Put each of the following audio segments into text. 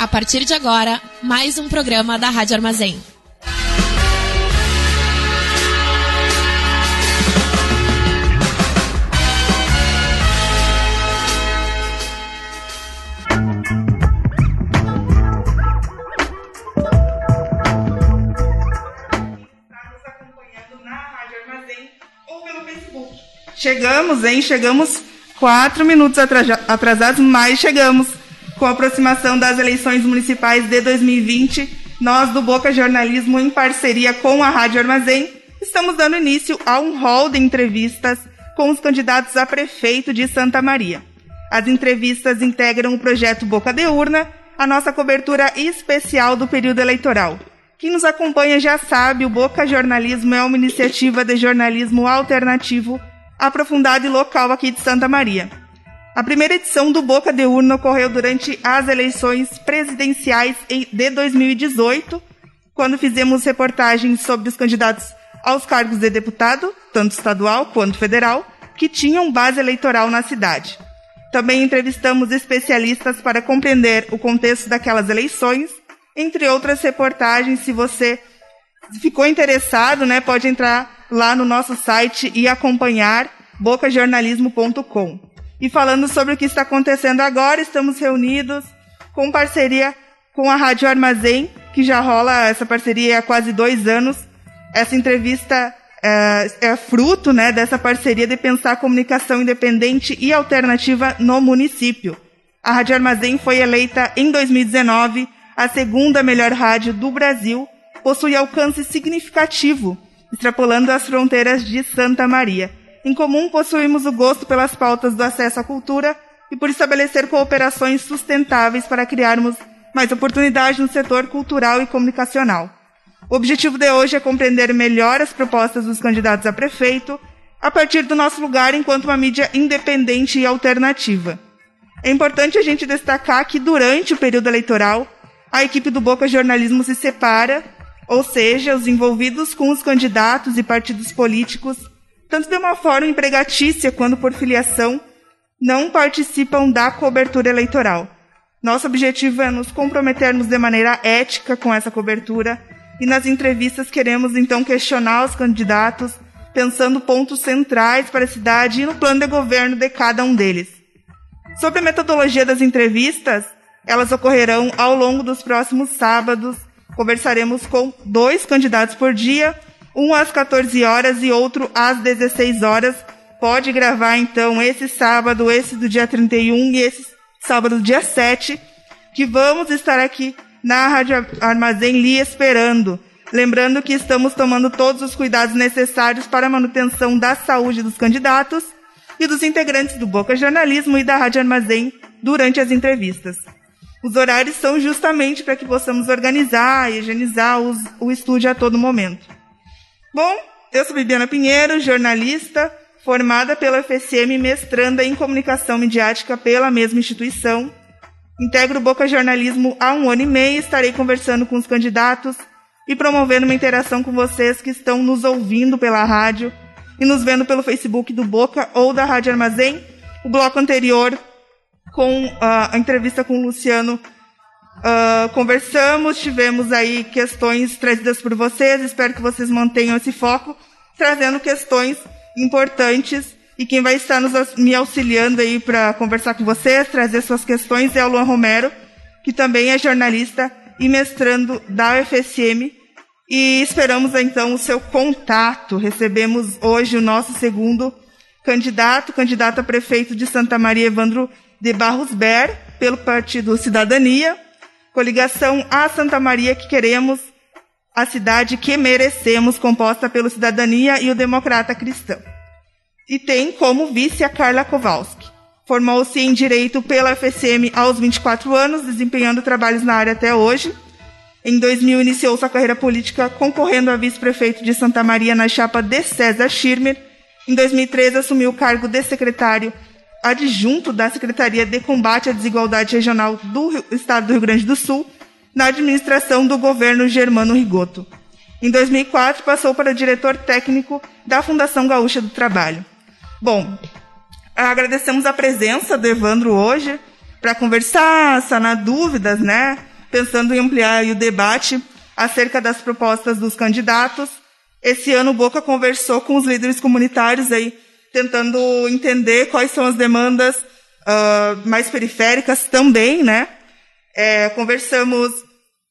A partir de agora, mais um programa da Rádio Armazém. Chegamos, hein? Chegamos quatro minutos atrasados, mas chegamos. Com a aproximação das eleições municipais de 2020, nós do Boca Jornalismo, em parceria com a Rádio Armazém, estamos dando início a um hall de entrevistas com os candidatos a prefeito de Santa Maria. As entrevistas integram o projeto Boca de Urna, a nossa cobertura especial do período eleitoral. Quem nos acompanha já sabe, o Boca Jornalismo é uma iniciativa de jornalismo alternativo aprofundado e local aqui de Santa Maria. A primeira edição do Boca de Urna ocorreu durante as eleições presidenciais de 2018, quando fizemos reportagens sobre os candidatos aos cargos de deputado, tanto estadual quanto federal, que tinham base eleitoral na cidade. Também entrevistamos especialistas para compreender o contexto daquelas eleições, entre outras reportagens. Se você ficou interessado, né, pode entrar lá no nosso site e acompanhar bocajornalismo.com. E falando sobre o que está acontecendo agora, estamos reunidos com parceria com a Rádio Armazém, que já rola essa parceria há quase dois anos. Essa entrevista é, é fruto né, dessa parceria de pensar comunicação independente e alternativa no município. A Rádio Armazém foi eleita em 2019 a segunda melhor rádio do Brasil, possui alcance significativo extrapolando as fronteiras de Santa Maria. Em comum, possuímos o gosto pelas pautas do acesso à cultura e por estabelecer cooperações sustentáveis para criarmos mais oportunidades no setor cultural e comunicacional. O objetivo de hoje é compreender melhor as propostas dos candidatos a prefeito a partir do nosso lugar enquanto uma mídia independente e alternativa. É importante a gente destacar que durante o período eleitoral, a equipe do Boca Jornalismo se separa ou seja, os envolvidos com os candidatos e partidos políticos, tanto de uma forma empregatícia quanto por filiação, não participam da cobertura eleitoral. Nosso objetivo é nos comprometermos de maneira ética com essa cobertura e nas entrevistas queremos então questionar os candidatos, pensando pontos centrais para a cidade e no plano de governo de cada um deles. Sobre a metodologia das entrevistas, elas ocorrerão ao longo dos próximos sábados Conversaremos com dois candidatos por dia, um às 14 horas e outro às 16 horas. Pode gravar então esse sábado, esse do dia 31 e esse sábado do dia 7, que vamos estar aqui na Rádio Armazém lhe esperando. Lembrando que estamos tomando todos os cuidados necessários para a manutenção da saúde dos candidatos e dos integrantes do Boca Jornalismo e da Rádio Armazém durante as entrevistas. Os horários são justamente para que possamos organizar e higienizar os, o estúdio a todo momento. Bom, eu sou Bibiana Pinheiro, jornalista, formada pela FSM mestranda em comunicação midiática pela mesma instituição. Integro o Boca Jornalismo há um ano e meio estarei conversando com os candidatos e promovendo uma interação com vocês que estão nos ouvindo pela rádio e nos vendo pelo Facebook do Boca ou da Rádio Armazém. O bloco anterior com uh, a entrevista com o Luciano, uh, conversamos, tivemos aí questões trazidas por vocês, espero que vocês mantenham esse foco, trazendo questões importantes e quem vai estar nos, me auxiliando aí para conversar com vocês, trazer suas questões é o Luan Romero, que também é jornalista e mestrando da UFSM. E esperamos então o seu contato. Recebemos hoje o nosso segundo candidato, candidato a prefeito de Santa Maria, Evandro de Barros Ber, pelo Partido Cidadania, coligação A Santa Maria que queremos, a cidade que merecemos, composta pelo Cidadania e o Democrata Cristão. E tem como vice a Carla Kowalski. Formou-se em Direito pela FSM aos 24 anos, desempenhando trabalhos na área até hoje. Em 2000 iniciou sua carreira política concorrendo a vice-prefeito de Santa Maria na chapa de César Schirmer. Em 2013 assumiu o cargo de secretário adjunto da Secretaria de Combate à Desigualdade Regional do Estado do Rio Grande do Sul, na administração do governo Germano Rigoto. Em 2004, passou para diretor técnico da Fundação Gaúcha do Trabalho. Bom, agradecemos a presença do Evandro hoje para conversar, sanar dúvidas, né? pensando em ampliar o debate acerca das propostas dos candidatos. Esse ano o Boca conversou com os líderes comunitários aí, tentando entender quais são as demandas uh, mais periféricas também, né? É, conversamos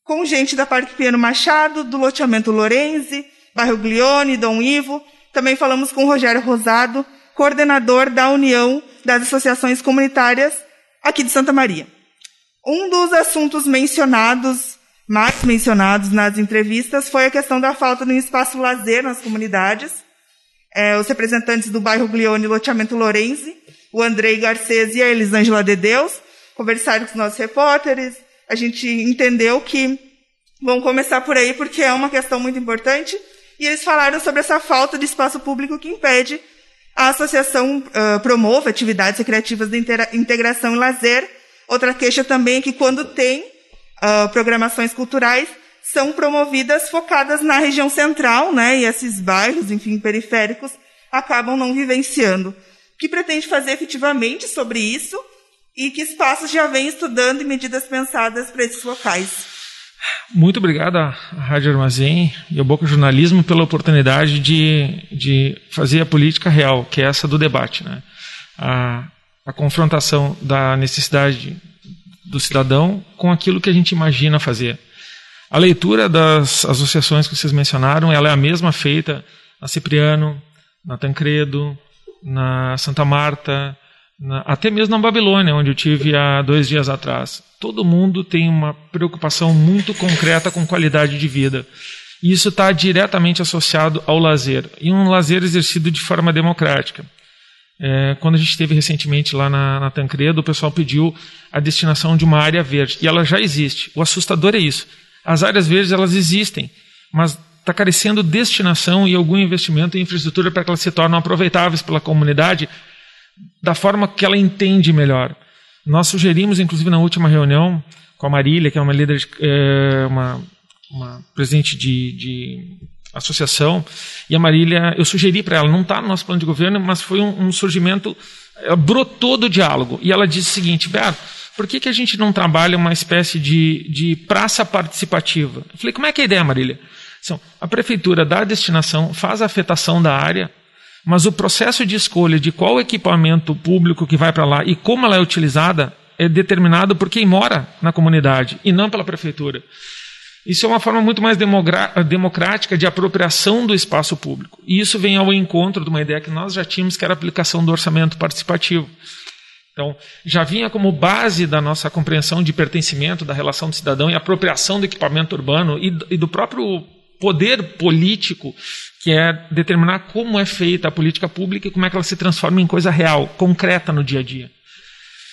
com gente da Parque Piano Machado, do loteamento Lorenzi, bairro Glione, Dom Ivo. Também falamos com Rogério Rosado, coordenador da União das Associações Comunitárias aqui de Santa Maria. Um dos assuntos mencionados, mais mencionados nas entrevistas, foi a questão da falta de um espaço lazer nas comunidades. É, os representantes do bairro Glione loteamento Lorenzi, o Andrei Garcês e a Elisângela de Deus, conversaram com os nossos repórteres. A gente entendeu que vão começar por aí porque é uma questão muito importante. E eles falaram sobre essa falta de espaço público que impede a associação uh, atividades recreativas de integração e lazer. Outra queixa também é que quando tem uh, programações culturais, são promovidas focadas na região central, né? E esses bairros, enfim, periféricos, acabam não vivenciando. O que pretende fazer efetivamente sobre isso e que espaços já vem estudando e medidas pensadas para esses locais? Muito obrigado à Rádio Armazém e ao Boca Jornalismo pela oportunidade de, de fazer a política real, que é essa do debate. Né? A, a confrontação da necessidade do cidadão com aquilo que a gente imagina fazer. A leitura das associações que vocês mencionaram, ela é a mesma feita na Cipriano, na Tancredo, na Santa Marta, na, até mesmo na Babilônia, onde eu tive há dois dias atrás. Todo mundo tem uma preocupação muito concreta com qualidade de vida. E isso está diretamente associado ao lazer, e um lazer exercido de forma democrática. É, quando a gente esteve recentemente lá na, na Tancredo, o pessoal pediu a destinação de uma área verde, e ela já existe. O assustador é isso. As áreas verdes elas existem, mas está carecendo destinação e algum investimento em infraestrutura para que elas se tornem aproveitáveis pela comunidade da forma que ela entende melhor. Nós sugerimos, inclusive, na última reunião com a Marília, que é uma líder, de, é, uma, uma presidente de, de, associação, e a Marília, eu sugeri para ela, não está no nosso plano de governo, mas foi um, um surgimento, brotou do diálogo. E ela disse o seguinte, Beto, por que, que a gente não trabalha uma espécie de, de praça participativa? Eu falei, como é que é a ideia, Marília? Então, a prefeitura dá a destinação, faz a afetação da área, mas o processo de escolha de qual equipamento público que vai para lá e como ela é utilizada é determinado por quem mora na comunidade e não pela prefeitura. Isso é uma forma muito mais democrática de apropriação do espaço público. E isso vem ao encontro de uma ideia que nós já tínhamos, que era a aplicação do orçamento participativo. Então, já vinha como base da nossa compreensão de pertencimento, da relação do cidadão e apropriação do equipamento urbano e do próprio poder político que é determinar como é feita a política pública e como é que ela se transforma em coisa real, concreta no dia a dia.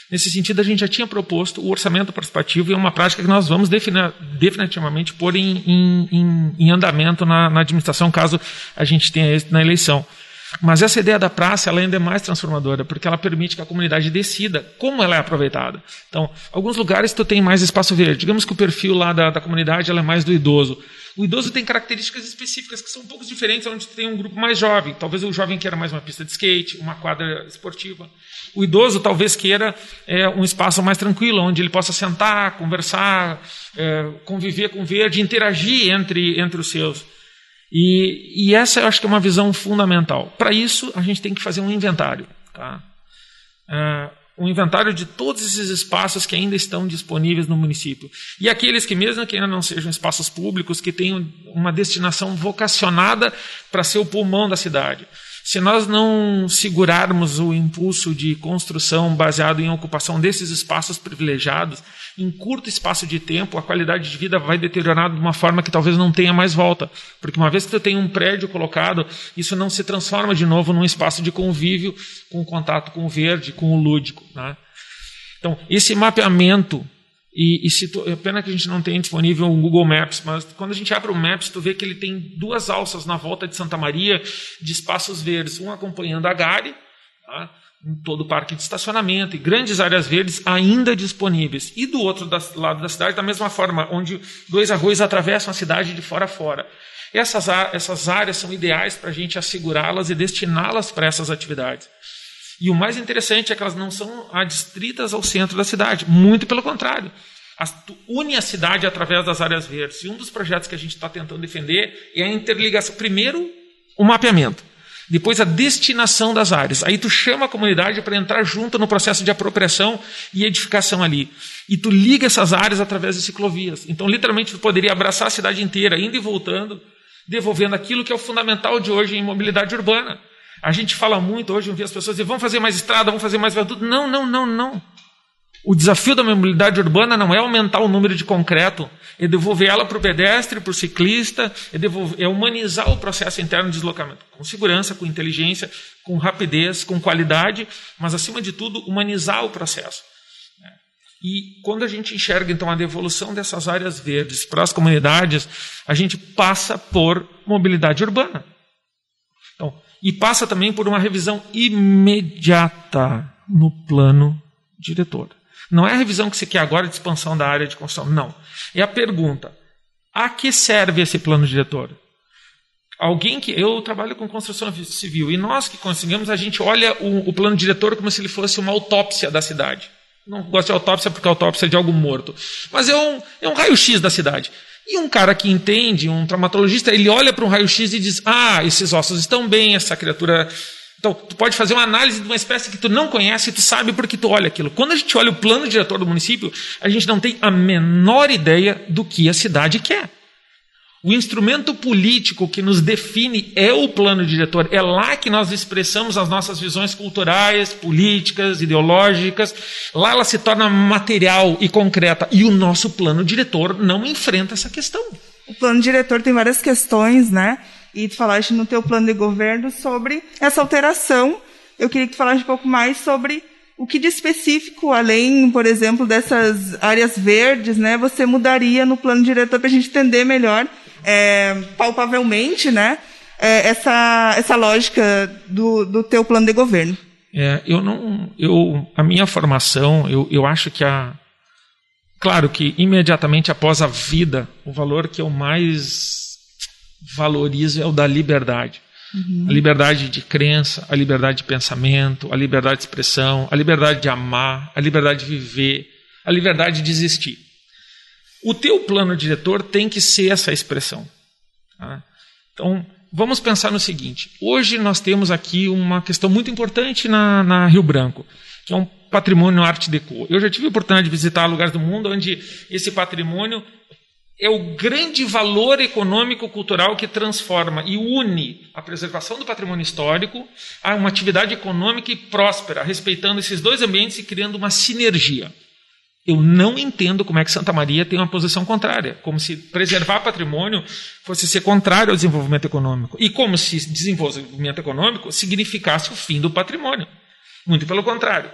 Nesse sentido, a gente já tinha proposto o orçamento participativo e é uma prática que nós vamos definitivamente pôr em, em, em andamento na, na, administração, caso a gente tenha êxito na eleição. Mas essa ideia da praça ela ainda é mais transformadora, porque ela permite que a comunidade decida como ela é aproveitada. Então, alguns lugares tu tem mais espaço verde. Digamos que o perfil lá da, da comunidade é mais do idoso. O idoso tem características específicas que são um pouco diferentes onde tem um grupo mais jovem. Talvez o jovem queira mais uma pista de skate, uma quadra esportiva. O idoso talvez queira é, um espaço mais tranquilo, onde ele possa sentar, conversar, é, conviver com o verde, interagir entre, entre os seus. E, e, essa eu acho que é uma visão fundamental. Para isso, a gente tem que fazer um inventário. Tá? É, um inventário de todos esses espaços que ainda estão disponíveis no município. E aqueles que, mesmo que ainda não sejam espaços públicos, que tenham uma destinação vocacionada para ser o pulmão da cidade. Se nós não segurarmos o impulso de construção baseado em ocupação desses espaços privilegiados, em curto espaço de tempo, a qualidade de vida vai deteriorar de uma forma que talvez não tenha mais volta. Porque uma vez que você tem um prédio colocado, isso não se transforma de novo num espaço de convívio, com contato com o verde, com o lúdico. Né? Então, esse mapeamento e, e se tu, é pena que a gente não tem disponível o Google Maps, mas quando a gente abre o Maps, tu vê que ele tem duas alças na volta de Santa Maria de espaços verdes, um acompanhando a Gare, tá? em todo o parque de estacionamento e grandes áreas verdes ainda disponíveis. E do outro lado da cidade, da mesma forma, onde dois arroios atravessam a cidade de fora a fora. Essas, essas áreas são ideais para a gente assegurá-las e destiná-las para essas atividades. E o mais interessante é que elas não são adstritas ao centro da cidade, muito pelo contrário. As, une a cidade através das áreas verdes. E um dos projetos que a gente está tentando defender é a interligação. Primeiro, o mapeamento. Depois a destinação das áreas. Aí tu chama a comunidade para entrar junto no processo de apropriação e edificação ali. E tu liga essas áreas através de ciclovias. Então, literalmente, tu poderia abraçar a cidade inteira, indo e voltando, devolvendo aquilo que é o fundamental de hoje em mobilidade urbana. A gente fala muito hoje, eu vi as pessoas dizer, vamos fazer mais estrada, vamos fazer mais viaduto. Não, não, não, não. O desafio da mobilidade urbana não é aumentar o número de concreto, é devolver ela para o pedestre, para o ciclista, é, devolver, é humanizar o processo interno de deslocamento, com segurança, com inteligência, com rapidez, com qualidade, mas acima de tudo, humanizar o processo. E quando a gente enxerga então a devolução dessas áreas verdes para as comunidades, a gente passa por mobilidade urbana. E passa também por uma revisão imediata no plano diretor. Não é a revisão que você quer agora de expansão da área de construção, não. É a pergunta: a que serve esse plano diretor? Alguém que. Eu trabalho com construção civil e nós que conseguimos, a gente olha o, o plano diretor como se ele fosse uma autópsia da cidade. Não gosto de autópsia porque autópsia é de algo morto. Mas é um, é um raio-x da cidade. E um cara que entende, um traumatologista, ele olha para um raio-x e diz: Ah, esses ossos estão bem, essa criatura. Então, tu pode fazer uma análise de uma espécie que tu não conhece e tu sabe porque tu olha aquilo. Quando a gente olha o plano diretor do município, a gente não tem a menor ideia do que a cidade quer. O instrumento político que nos define é o plano diretor. É lá que nós expressamos as nossas visões culturais, políticas, ideológicas. Lá ela se torna material e concreta. E o nosso plano diretor não enfrenta essa questão. O plano diretor tem várias questões, né? E tu falaste no teu plano de governo sobre essa alteração. Eu queria que tu falasse um pouco mais sobre o que de específico, além, por exemplo, dessas áreas verdes, né, você mudaria no plano diretor para a gente entender melhor é, palpavelmente, né, é, essa, essa lógica do, do teu plano de governo. É, eu não, eu, a minha formação, eu, eu acho que a, claro que imediatamente após a vida, o valor que eu mais valorizo é o da liberdade. Uhum. A liberdade de crença, a liberdade de pensamento, a liberdade de expressão, a liberdade de amar, a liberdade de viver, a liberdade de existir. O teu plano diretor tem que ser essa expressão. Tá? Então, vamos pensar no seguinte: hoje nós temos aqui uma questão muito importante na, na Rio Branco, que é um patrimônio arte deco. Eu já tive a oportunidade de visitar lugares do mundo onde esse patrimônio é o grande valor econômico cultural que transforma e une a preservação do patrimônio histórico a uma atividade econômica e próspera, respeitando esses dois ambientes e criando uma sinergia. Eu não entendo como é que Santa Maria tem uma posição contrária, como se preservar patrimônio fosse ser contrário ao desenvolvimento econômico, e como se desenvolvimento econômico significasse o fim do patrimônio. Muito pelo contrário.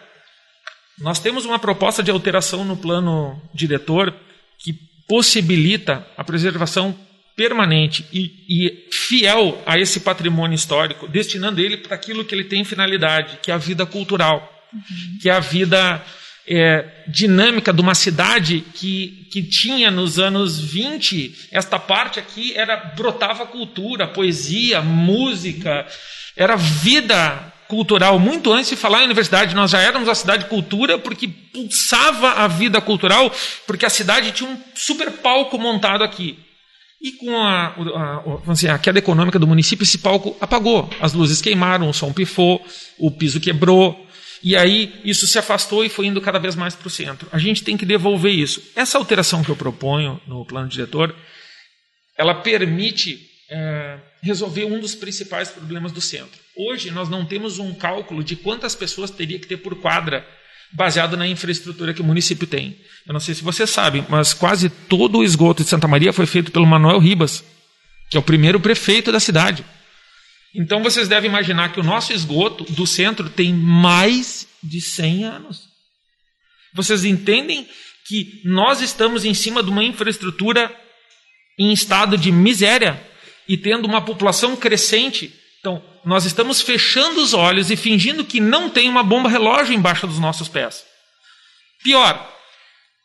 Nós temos uma proposta de alteração no plano diretor que possibilita a preservação permanente e, e fiel a esse patrimônio histórico, destinando ele para aquilo que ele tem finalidade, que é a vida cultural, uhum. que é a vida é, dinâmica de uma cidade que, que tinha nos anos 20, esta parte aqui era brotava cultura, poesia, música, era vida cultural. Muito antes de falar em universidade, nós já éramos a cidade de cultura porque pulsava a vida cultural, porque a cidade tinha um super palco montado aqui. E com a, a, a, a, queda econômica do município, esse palco apagou. As luzes queimaram, o som pifou, o piso quebrou, e aí isso se afastou e foi indo cada vez mais para o centro. A gente tem que devolver isso. Essa alteração que eu proponho no plano diretor, ela permite é, resolver um dos principais problemas do centro. Hoje nós não temos um cálculo de quantas pessoas teria que ter por quadra baseado na infraestrutura que o município tem. Eu não sei se você sabe, mas quase todo o esgoto de Santa Maria foi feito pelo Manuel Ribas, que é o primeiro prefeito da cidade. Então vocês devem imaginar que o nosso esgoto do centro tem mais de 100 anos. Vocês entendem que nós estamos em cima de uma infraestrutura em estado de miséria e tendo uma população crescente. Então, nós estamos fechando os olhos e fingindo que não tem uma bomba relógio embaixo dos nossos pés. Pior,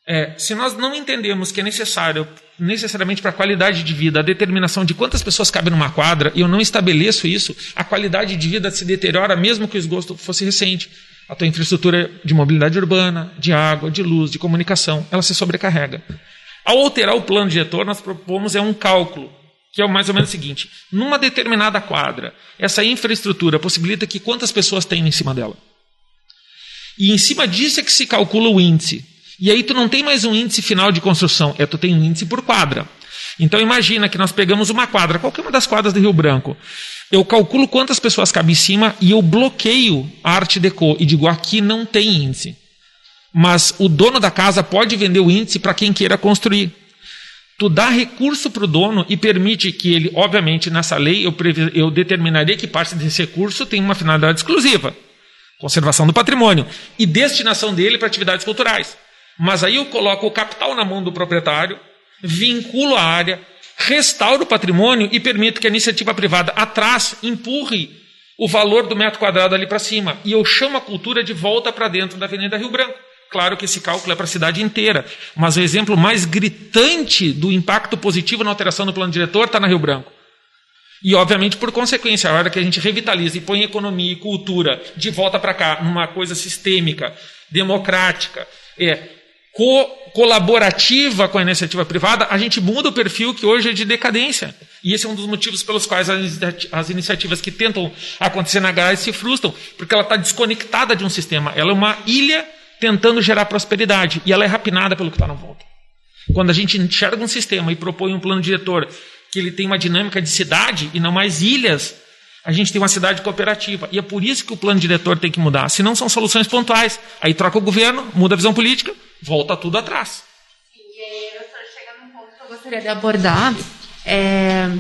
é, se nós não entendemos que é necessário necessariamente para a qualidade de vida, a determinação de quantas pessoas cabem numa quadra, e eu não estabeleço isso, a qualidade de vida se deteriora mesmo que o esgoto fosse recente. A tua infraestrutura de mobilidade urbana, de água, de luz, de comunicação, ela se sobrecarrega. Ao alterar o plano diretor, nós propomos é um cálculo, que é mais ou menos o seguinte: numa determinada quadra, essa infraestrutura possibilita que quantas pessoas tem em cima dela? E em cima disso é que se calcula o índice. E aí tu não tem mais um índice final de construção, é tu tem um índice por quadra. Então imagina que nós pegamos uma quadra, qualquer uma das quadras do Rio Branco. Eu calculo quantas pessoas cabem em cima e eu bloqueio a arte deco e digo aqui não tem índice. Mas o dono da casa pode vender o índice para quem queira construir. Tu dá recurso para o dono e permite que ele, obviamente, nessa lei eu, eu determinaria que parte desse recurso tem uma finalidade exclusiva, conservação do patrimônio, e destinação dele para atividades culturais. Mas aí eu coloco o capital na mão do proprietário, vinculo a área, restauro o patrimônio e permito que a iniciativa privada atrás empurre o valor do metro quadrado ali para cima. E eu chamo a cultura de volta para dentro da Avenida Rio Branco. Claro que esse cálculo é para a cidade inteira, mas o exemplo mais gritante do impacto positivo na alteração do plano diretor está na Rio Branco. E, obviamente, por consequência, a hora que a gente revitaliza e põe economia e cultura de volta para cá, numa coisa sistêmica, democrática, é, co colaborativa com a iniciativa privada, a gente muda o perfil que hoje é de decadência. E esse é um dos motivos pelos quais as iniciativas que tentam acontecer na Gás se frustram, porque ela está desconectada de um sistema. Ela é uma ilha tentando gerar prosperidade e ela é rapinada pelo que está na volta. Quando a gente enxerga um sistema e propõe um plano diretor que ele tem uma dinâmica de cidade e não mais ilhas, a gente tem uma cidade cooperativa. E é por isso que o plano diretor tem que mudar. Se não são soluções pontuais. Aí troca o governo, muda a visão política, volta tudo atrás. E aí eu chega num ponto que eu gostaria de abordar. É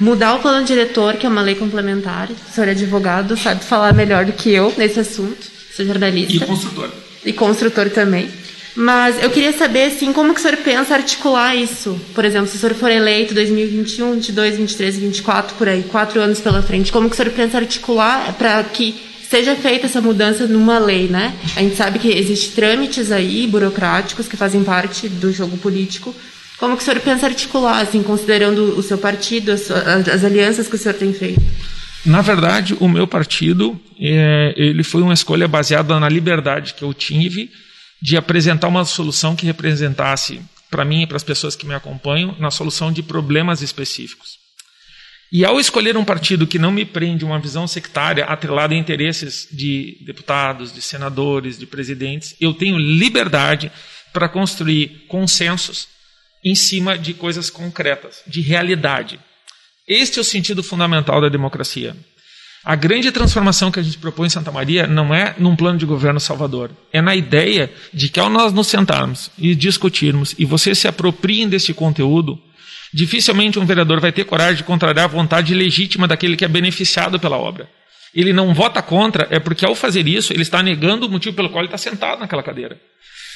mudar o plano diretor, que é uma lei complementar. O senhor é advogado, sabe falar melhor do que eu nesse assunto. Sou jornalista. E construtor. E construtor também. Mas eu queria saber, assim, como que o senhor pensa articular isso? Por exemplo, se o senhor for eleito 2021, 22, 23 e 24, por aí, quatro anos pela frente, como que o senhor pensa articular para que seja feita essa mudança numa lei, né? A gente sabe que existem trâmites aí, burocráticos, que fazem parte do jogo político. Como que o senhor pensa articular, assim, considerando o seu partido, as, as alianças que o senhor tem feito? Na verdade, o meu partido, é, ele foi uma escolha baseada na liberdade que eu tive de apresentar uma solução que representasse, para mim e para as pessoas que me acompanham, na solução de problemas específicos. E ao escolher um partido que não me prende uma visão sectária atrelada a interesses de deputados, de senadores, de presidentes, eu tenho liberdade para construir consensos em cima de coisas concretas, de realidade. Este é o sentido fundamental da democracia. A grande transformação que a gente propõe em Santa Maria não é num plano de governo salvador, é na ideia de que ao nós nos sentarmos e discutirmos e vocês se apropriem desse conteúdo, dificilmente um vereador vai ter coragem de contrariar a vontade legítima daquele que é beneficiado pela obra. Ele não vota contra, é porque ao fazer isso, ele está negando o motivo pelo qual ele está sentado naquela cadeira.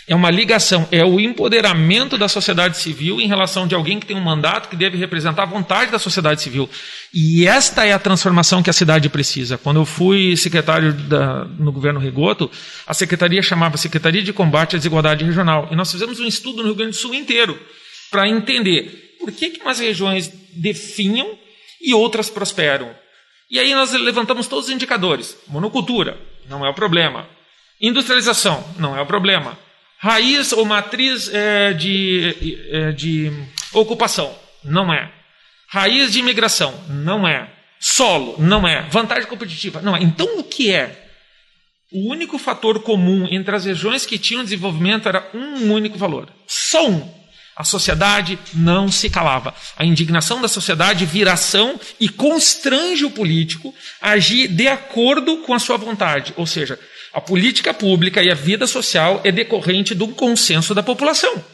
É uma ligação, é o empoderamento da sociedade civil em relação de alguém que tem um mandato que deve representar a vontade da sociedade civil. E esta é a transformação que a cidade precisa. Quando eu fui secretário da, no governo Rigoto, a secretaria chamava Secretaria de Combate à Desigualdade Regional. E nós fizemos um estudo no Rio Grande do Sul inteiro para entender por que, que umas regiões definham e outras prosperam. E aí nós levantamos todos os indicadores. Monocultura, não é o problema. Industrialização, não é o problema raiz ou matriz é, de, é, de ocupação? Não é. Raiz de imigração? Não é. Solo? Não é. Vantagem competitiva? Não é. Então o que é? O único fator comum entre as regiões que tinham desenvolvimento era um único valor. Só um. A sociedade não se calava. A indignação da sociedade vira ação e constrange o político a agir de acordo com a sua vontade. Ou seja, a política pública e a vida social é decorrente do consenso da população.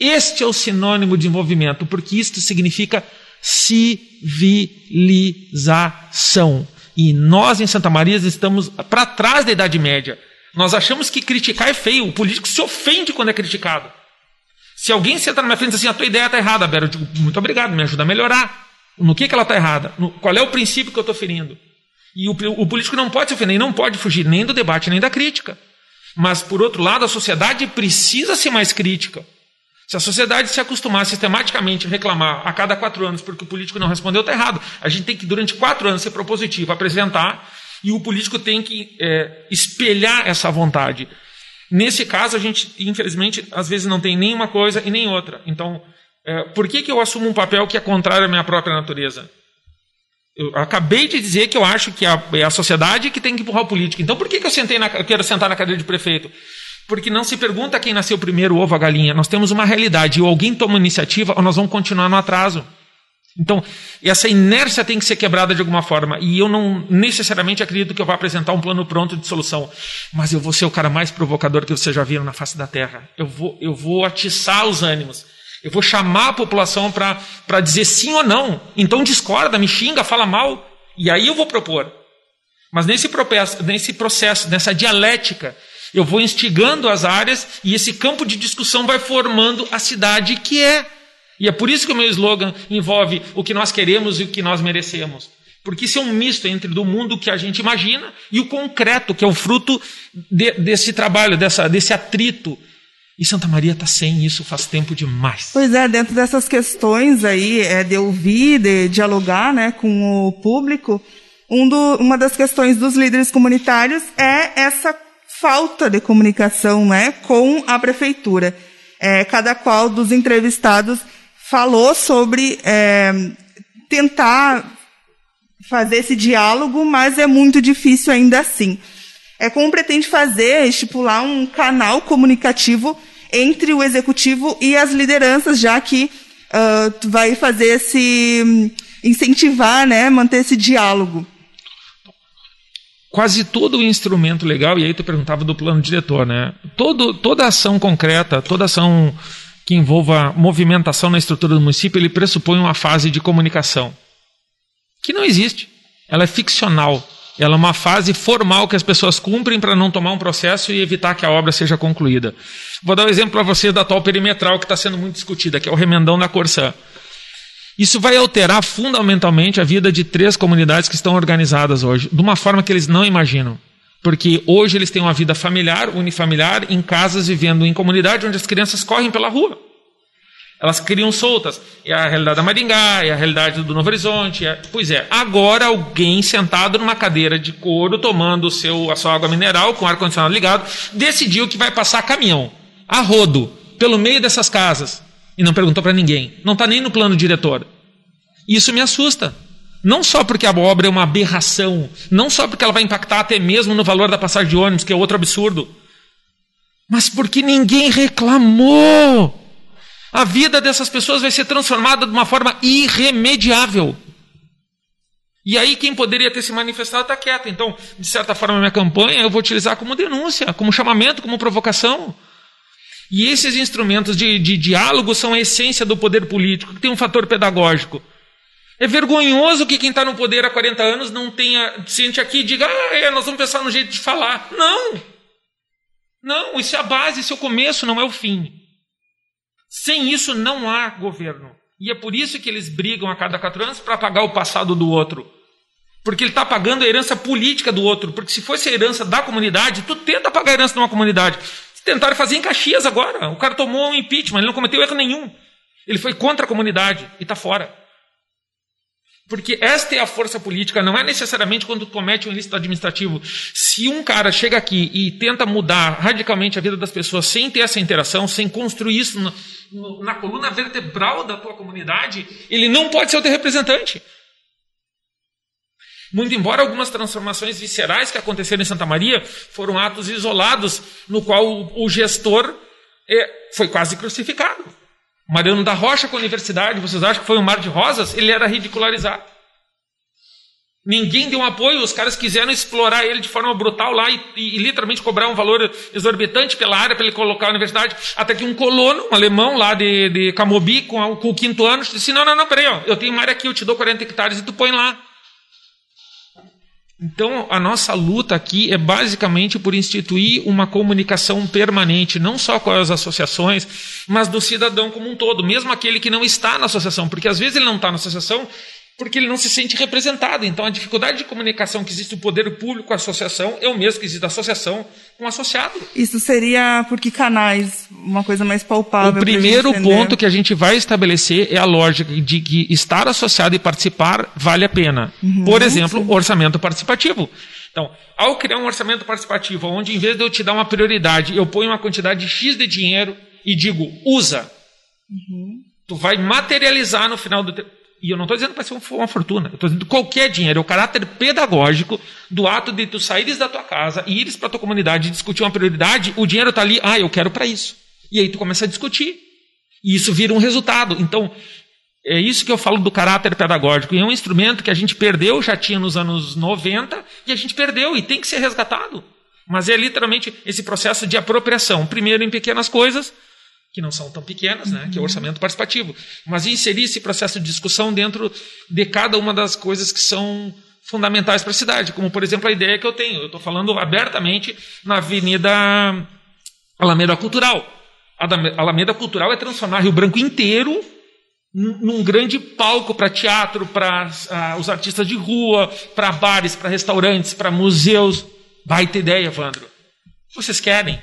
Este é o sinônimo de envolvimento, porque isto significa civilização. E nós em Santa Maria estamos para trás da Idade Média. Nós achamos que criticar é feio. O político se ofende quando é criticado. Se alguém senta na minha frente e diz assim, a tua ideia está errada, Bera, eu digo, muito obrigado, me ajuda a melhorar. No que, que ela está errada? No, qual é o princípio que eu estou ferindo? E o, o político não pode se ofender, não pode fugir nem do debate, nem da crítica. Mas, por outro lado, a sociedade precisa ser mais crítica. Se a sociedade se acostumar sistematicamente a reclamar a cada quatro anos porque o político não respondeu, está errado. A gente tem que, durante quatro anos, ser propositivo, apresentar E o político tem que é, espelhar essa vontade. Nesse caso, a gente, infelizmente, às vezes não tem nenhuma coisa e nem outra. Então, é, por que, que eu assumo um papel que é contrário à minha própria natureza? Eu acabei de dizer que eu acho que a, é a sociedade que tem que empurrar o político. Então, por que, que eu, sentei na, eu quero sentar na cadeira de prefeito? Porque não se pergunta quem nasceu primeiro, ovo, a galinha. Nós temos uma realidade. Ou alguém toma iniciativa, ou nós vamos continuar no atraso. Então, essa inércia tem que ser quebrada de alguma forma. E eu não necessariamente acredito que eu vá apresentar um plano pronto de solução. Mas eu vou ser o cara mais provocador que vocês já viram na face da Terra. Eu vou, eu vou atiçar os ânimos. Eu vou chamar a população para dizer sim ou não. Então discorda, me xinga, fala mal. E aí eu vou propor. Mas nesse nesse processo, nessa dialética, eu vou instigando as áreas e esse campo de discussão vai formando a cidade que é. E é por isso que o meu slogan envolve o que nós queremos e o que nós merecemos. Porque isso é um misto entre do mundo que a gente imagina e o concreto, que é o fruto de, desse trabalho, dessa, desse atrito. E Santa Maria está sem isso faz tempo demais. Pois é, dentro dessas questões aí, é, de ouvir, de dialogar né, com o público, um do, uma das questões dos líderes comunitários é essa falta de comunicação né, com a prefeitura. É, cada qual dos entrevistados falou sobre é, tentar fazer esse diálogo, mas é muito difícil ainda assim. É como pretende fazer, estipular um canal comunicativo entre o executivo e as lideranças, já que uh, vai fazer esse incentivar, né, manter esse diálogo quase todo o instrumento legal, e aí tu perguntava do plano diretor, né? Todo, toda ação concreta, toda ação que envolva movimentação na estrutura do município, ele pressupõe uma fase de comunicação. Que não existe. Ela é ficcional. Ela é uma fase formal que as pessoas cumprem para não tomar um processo e evitar que a obra seja concluída. Vou dar um exemplo para vocês da atual perimetral que está sendo muito discutida, que é o remendão da Corsã. Isso vai alterar fundamentalmente a vida de três comunidades que estão organizadas hoje, de uma forma que eles não imaginam. Porque hoje eles têm uma vida familiar, unifamiliar, em casas vivendo em comunidade onde as crianças correm pela rua. Elas criam soltas. É a realidade da Maringá, é a realidade do Novo Horizonte. É... Pois é, agora alguém sentado numa cadeira de couro, tomando seu, a sua água mineral, com o ar-condicionado ligado, decidiu que vai passar caminhão, a rodo, pelo meio dessas casas e não perguntou para ninguém. Não está nem no plano diretor. Isso me assusta. Não só porque a obra é uma aberração, não só porque ela vai impactar até mesmo no valor da passagem de ônibus, que é outro absurdo, mas porque ninguém reclamou. A vida dessas pessoas vai ser transformada de uma forma irremediável. E aí quem poderia ter se manifestado está quieto. Então, de certa forma, minha campanha eu vou utilizar como denúncia, como chamamento, como provocação. E esses instrumentos de, de diálogo são a essência do poder político, que tem um fator pedagógico. É vergonhoso que quem está no poder há 40 anos não tenha, sente aqui e diga, ah, é, nós vamos pensar no jeito de falar. Não! Não, isso é a base, isso é o começo, não é o fim. Sem isso não há governo. E é por isso que eles brigam a cada quatro anos para pagar o passado do outro. Porque ele está pagando a herança política do outro. Porque se fosse a herança da comunidade, tu tenta pagar a herança de uma comunidade. Tentaram fazer em Caxias agora. O cara tomou um impeachment, ele não cometeu erro nenhum. Ele foi contra a comunidade e está fora. Porque esta é a força política, não é necessariamente quando comete um ilícito administrativo. Se um cara chega aqui e tenta mudar radicalmente a vida das pessoas sem ter essa interação, sem construir isso na, na coluna vertebral da tua comunidade, ele não pode ser o teu representante. Muito embora algumas transformações viscerais que aconteceram em Santa Maria foram atos isolados, no qual o, gestor é, foi quase crucificado. Mariano da Rocha com a universidade, vocês acham que foi um mar de rosas? Ele era ridicularizado. Ninguém deu um apoio, os caras quiseram explorar ele de forma brutal lá e, e, e literalmente cobrar um valor exorbitante pela área para ele colocar a universidade. Até que um colono, um alemão lá de, de Camobi, com, com o quinto ano, disse: Não, não, não, peraí, ó, eu tenho uma área aqui, eu te dou 40 hectares e tu põe lá. Então, a nossa luta aqui é basicamente por instituir uma comunicação permanente, não só com as associações, mas do cidadão como um todo, mesmo aquele que não está na associação, porque às vezes ele não está na associação porque ele não se sente representado. Então, a dificuldade de comunicação que existe o poder público com a associação é o mesmo que existe a associação com o associado. Isso seria por que canais? Uma coisa mais palpável. O primeiro ponto que a gente vai estabelecer é a lógica de que estar associado e participar vale a pena. Uhum, por exemplo, sim. orçamento participativo. Então, ao criar um orçamento participativo, onde em vez de eu te dar uma prioridade, eu ponho uma quantidade X de dinheiro e digo, usa. Uhum. Tu vai materializar no final do tempo. E eu não estou dizendo que vai ser uma fortuna, eu estou dizendo qualquer dinheiro, é o caráter pedagógico do ato de tu saíres da tua casa e ires para tua comunidade e discutir uma prioridade, o dinheiro está ali, ah, eu quero para isso. E aí tu começa a discutir. E isso vira um resultado. Então, é isso que eu falo do caráter pedagógico. E é um instrumento que a gente perdeu, já tinha nos anos 90, e a gente perdeu e tem que ser resgatado. Mas é literalmente esse processo de apropriação. Primeiro em pequenas coisas, que não são tão pequenas, né, que é o orçamento participativo. Mas inserir esse processo de discussão dentro de cada uma das coisas que são fundamentais para a cidade. Como, por exemplo, a ideia que eu tenho. Eu estou falando abertamente na Avenida Alameda Cultural. A Alameda Cultural é transformar Rio Branco inteiro num grande palco para teatro, para uh, os artistas de rua, para bares, para restaurantes, para museus. Baita ideia, Vandro. Vocês querem?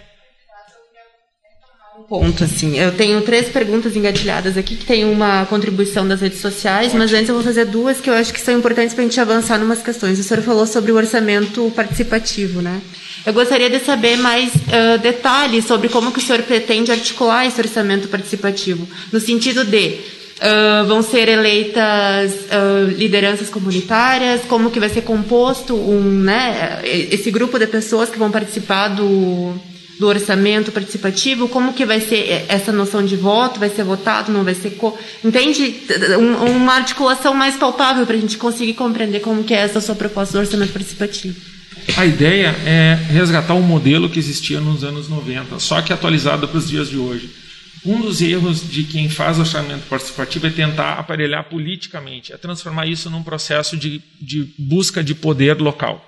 Ponto, assim. Eu tenho três perguntas engatilhadas aqui, que tem uma contribuição das redes sociais, mas antes eu vou fazer duas que eu acho que são importantes para a gente avançar em umas questões. O senhor falou sobre o orçamento participativo, né? Eu gostaria de saber mais uh, detalhes sobre como que o senhor pretende articular esse orçamento participativo, no sentido de Uh, vão ser eleitas uh, lideranças comunitárias, como que vai ser composto um, né, esse grupo de pessoas que vão participar do, do orçamento participativo, como que vai ser essa noção de voto, vai ser votado, não vai ser... Co... Entende? Um, uma articulação mais palpável para a gente conseguir compreender como que é essa sua proposta do orçamento participativo. A ideia é resgatar um modelo que existia nos anos 90, só que atualizado para os dias de hoje. Um dos erros de quem faz orçamento participativo é tentar aparelhar politicamente, é transformar isso num processo de, de busca de poder local.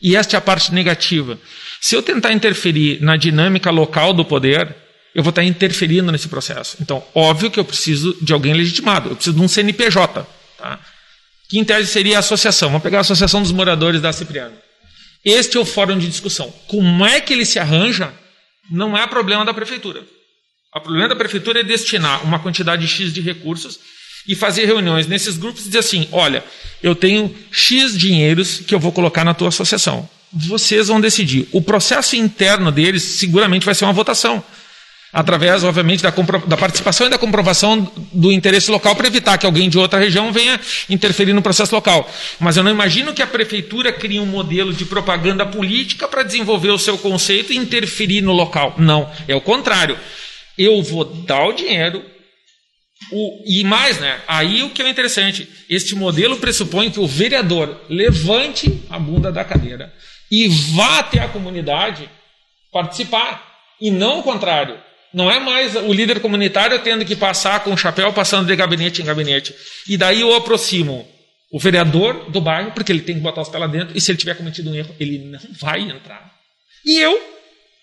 E esta é a parte negativa. Se eu tentar interferir na dinâmica local do poder, eu vou estar interferindo nesse processo. Então, óbvio que eu preciso de alguém legitimado, eu preciso de um CNPJ. Tá? Que em tese seria a associação. Vamos pegar a Associação dos Moradores da Cipriano. Este é o fórum de discussão. Como é que ele se arranja? Não é problema da prefeitura. O problema da prefeitura é destinar uma quantidade X de recursos e fazer reuniões nesses grupos e dizer assim: olha, eu tenho X dinheiros que eu vou colocar na tua associação. Vocês vão decidir. O processo interno deles seguramente vai ser uma votação. Através, obviamente, da, da participação e da comprovação do interesse local para evitar que alguém de outra região venha interferir no processo local. Mas eu não imagino que a prefeitura crie um modelo de propaganda política para desenvolver o seu conceito e interferir no local. Não, é o contrário eu vou dar o dinheiro. O, e mais, né? Aí o que é interessante, este modelo pressupõe que o vereador levante a bunda da cadeira e vá até a comunidade participar. E não o contrário. Não é mais o líder comunitário tendo que passar com o chapéu, passando de gabinete em gabinete. E daí eu aproximo o vereador do bairro, porque ele tem que botar os pés lá dentro, e se ele tiver cometido um erro, ele não vai entrar. E eu,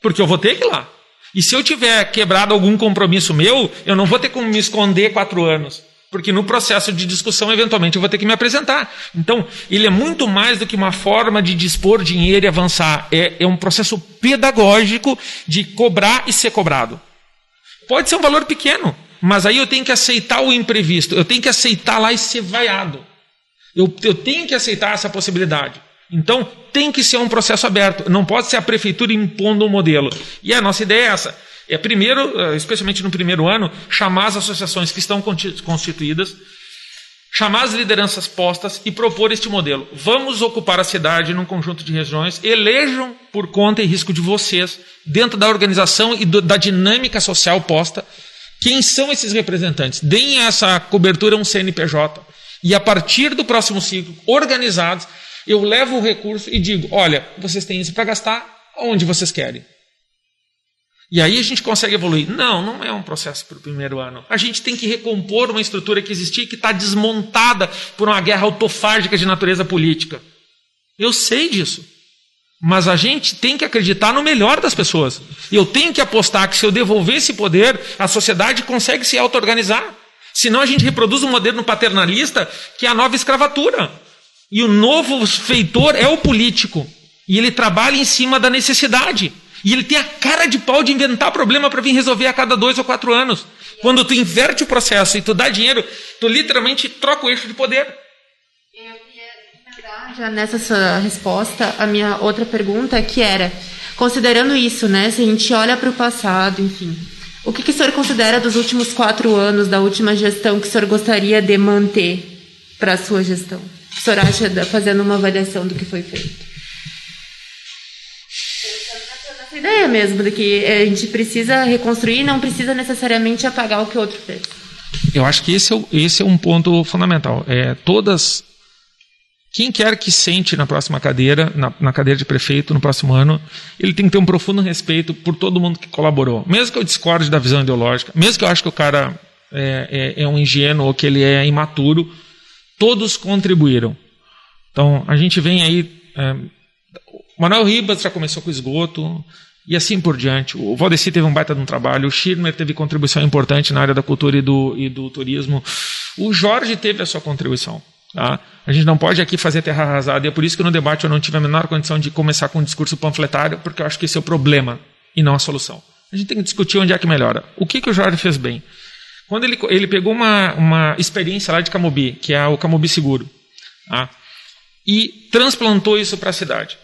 porque eu vou ter que ir lá. E se eu tiver quebrado algum compromisso meu, eu não vou ter como me esconder quatro anos. Porque no processo de discussão, eventualmente, eu vou ter que me apresentar. Então, ele é muito mais do que uma forma de dispor dinheiro e avançar. É, é um processo pedagógico de cobrar e ser cobrado. Pode ser um valor pequeno, mas aí eu tenho que aceitar o imprevisto. Eu tenho que aceitar lá e ser vaiado. Eu, eu tenho que aceitar essa possibilidade. Então, tem que ser um processo aberto, não pode ser a prefeitura impondo um modelo. E a nossa ideia é essa. É primeiro, eh, especialmente no primeiro ano, chamar as associações que estão constituídas, chamar as lideranças postas e propor este modelo. Vamos ocupar a cidade num conjunto de regiões, elejam por conta e risco de vocês, dentro da organização e do, da dinâmica social posta, quem são esses representantes. Deem essa cobertura a um CNPJ. E a partir do próximo ciclo, organizados, eu levo o recurso e digo: olha, vocês têm isso para gastar onde vocês querem. E aí a gente consegue evoluir. Não, não é um processo para o primeiro ano. A gente tem que recompor uma estrutura que existia e que está desmontada por uma guerra autofágica de natureza política. Eu sei disso. Mas a gente tem que acreditar no melhor das pessoas. Eu tenho que apostar que se eu devolver esse poder, a sociedade consegue se auto-organizar. Senão a gente reproduz um modelo paternalista que é a nova escravatura. E o novo feitor é o político. E ele trabalha em cima da necessidade. E ele tem a cara de pau de inventar problema para vir resolver a cada dois ou quatro anos. Quando tu inverte o processo e tu dá dinheiro, tu literalmente troca o eixo de poder. Eu queria já nessa sua resposta a minha outra pergunta, que era, considerando isso, né, se a gente olha para o passado, enfim, o que, que o senhor considera dos últimos quatro anos da última gestão que o senhor gostaria de manter para a sua gestão? O que o senhor acha, fazendo uma avaliação do que foi feito? Essa ideia mesmo, de que a gente precisa reconstruir não precisa necessariamente apagar o que o outro fez. Eu acho que esse é, esse é um ponto fundamental. É, todas quem quer que sente na próxima cadeira, na, na, cadeira de prefeito no próximo ano, ele tem que ter um profundo respeito por todo mundo que colaborou. Mesmo que eu discorde da visão ideológica, mesmo que eu acho que o cara é, é, é um ingênuo ou que ele é imaturo, todos contribuíram. Então, a gente vem aí. É, Manuel Ribas já começou com esgoto, e assim por diante. O Valdeci teve um baita de um trabalho, o Schirmer teve contribuição importante na área da cultura e do, e do turismo, o Jorge teve a sua contribuição. Tá? A gente não pode aqui fazer terra arrasada, e é por isso que no debate eu não tive a menor condição de começar com um discurso panfletário, porque eu acho que esse é o problema e não a solução. A gente tem que discutir onde é que melhora. O que, que o Jorge fez bem? Quando ele, ele pegou uma, uma experiência lá de Camobi, que é o Camobi Seguro, tá? e transplantou isso para a cidade.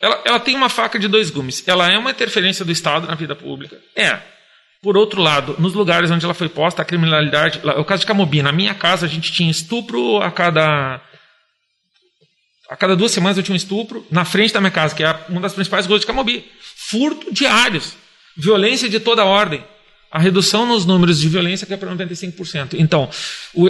Ela, ela tem uma faca de dois gumes. Ela é uma interferência do Estado na vida pública? É. Por outro lado, nos lugares onde ela foi posta, a criminalidade. O caso de Camobi, na minha casa a gente tinha estupro a cada. A cada duas semanas eu tinha um estupro na frente da minha casa, que é uma das principais ruas de Camobi. Furto diários. Violência de toda ordem a redução nos números de violência que é para 95%. Então,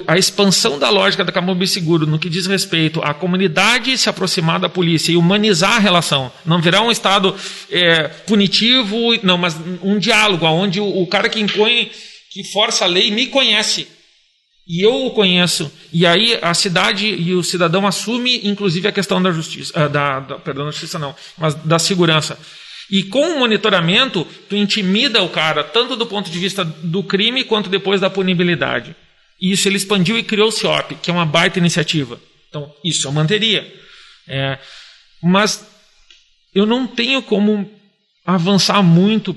a expansão da lógica da Camobi Seguro no que diz respeito à comunidade se aproximar da polícia e humanizar a relação, não virar um Estado é, punitivo, não, mas um diálogo, onde o, o cara que impõe, que força a lei, me conhece. E eu o conheço. E aí a cidade e o cidadão assume, inclusive, a questão da justiça, ah, da, da perdão, da justiça não, mas da segurança. E com o monitoramento, tu intimida o cara, tanto do ponto de vista do crime quanto depois da punibilidade. E isso ele expandiu e criou o CIOP, que é uma baita iniciativa. Então, isso eu manteria. É, mas eu não tenho como avançar muito,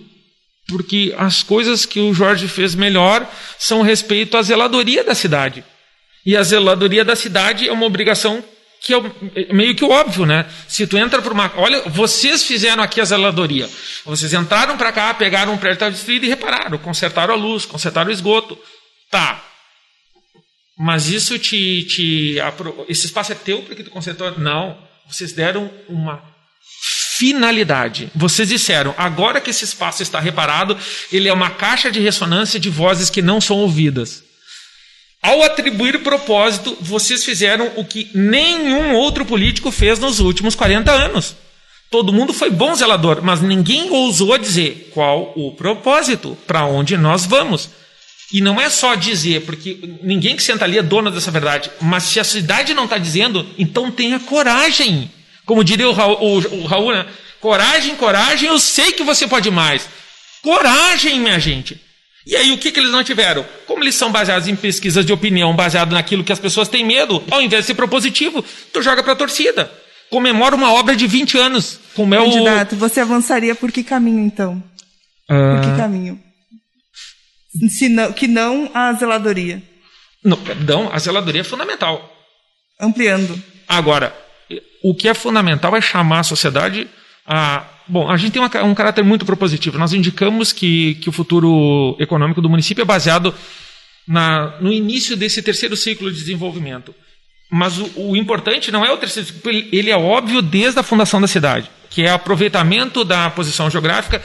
porque as coisas que o Jorge fez melhor são respeito à zeladoria da cidade. E a zeladoria da cidade é uma obrigação que é meio que óbvio, né? Se tu entra por uma. Olha, vocês fizeram aqui a zeladoria. Vocês entraram para cá, pegaram um prédio que destruído e repararam, consertaram a luz, consertaram o esgoto. Tá. Mas isso te. te esse espaço é teu porque tu consertou? Não. Vocês deram uma finalidade. Vocês disseram, agora que esse espaço está reparado, ele é uma caixa de ressonância de vozes que não são ouvidas. Ao atribuir propósito, vocês fizeram o que nenhum outro político fez nos últimos 40 anos. Todo mundo foi bom zelador, mas ninguém ousou dizer qual o propósito, para onde nós vamos. E não é só dizer, porque ninguém que senta ali é dono dessa verdade. Mas se a cidade não está dizendo, então tenha coragem. Como diria o Raul, o, o Raul né? coragem, coragem, eu sei que você pode mais. Coragem, minha gente. E aí, o que, que eles não tiveram? Como eles são baseados em pesquisas de opinião, baseado naquilo que as pessoas têm medo, ao invés de ser propositivo, tu joga para a torcida. Comemora uma obra de 20 anos. Como é Candidato, o... você avançaria por que caminho, então? Uh... Por que caminho? Se não, que não a zeladoria. Não, perdão, a zeladoria é fundamental. Ampliando. Agora, o que é fundamental é chamar a sociedade a Bom, a gente tem uma, um caráter muito propositivo. Nós indicamos que, que o futuro econômico do município é baseado na, no início desse terceiro ciclo de desenvolvimento. Mas o, o, importante não é o terceiro ciclo, ele é óbvio desde a fundação da cidade, que é aproveitamento da posição geográfica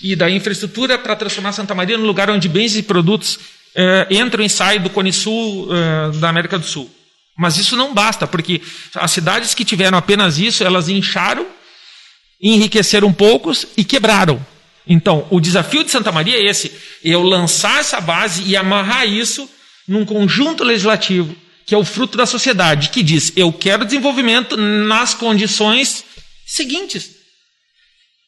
e da infraestrutura para transformar Santa Maria no lugar onde bens e produtos eh, entram e saem do Cone Sul eh, da América do Sul. Mas isso não basta, porque as cidades que tiveram apenas isso, elas incharam enriqueceram poucos e quebraram. Então, o desafio de Santa Maria é esse: eu lançar essa base e amarrar isso num conjunto legislativo, que é o fruto da sociedade, que diz: eu quero desenvolvimento nas condições seguintes.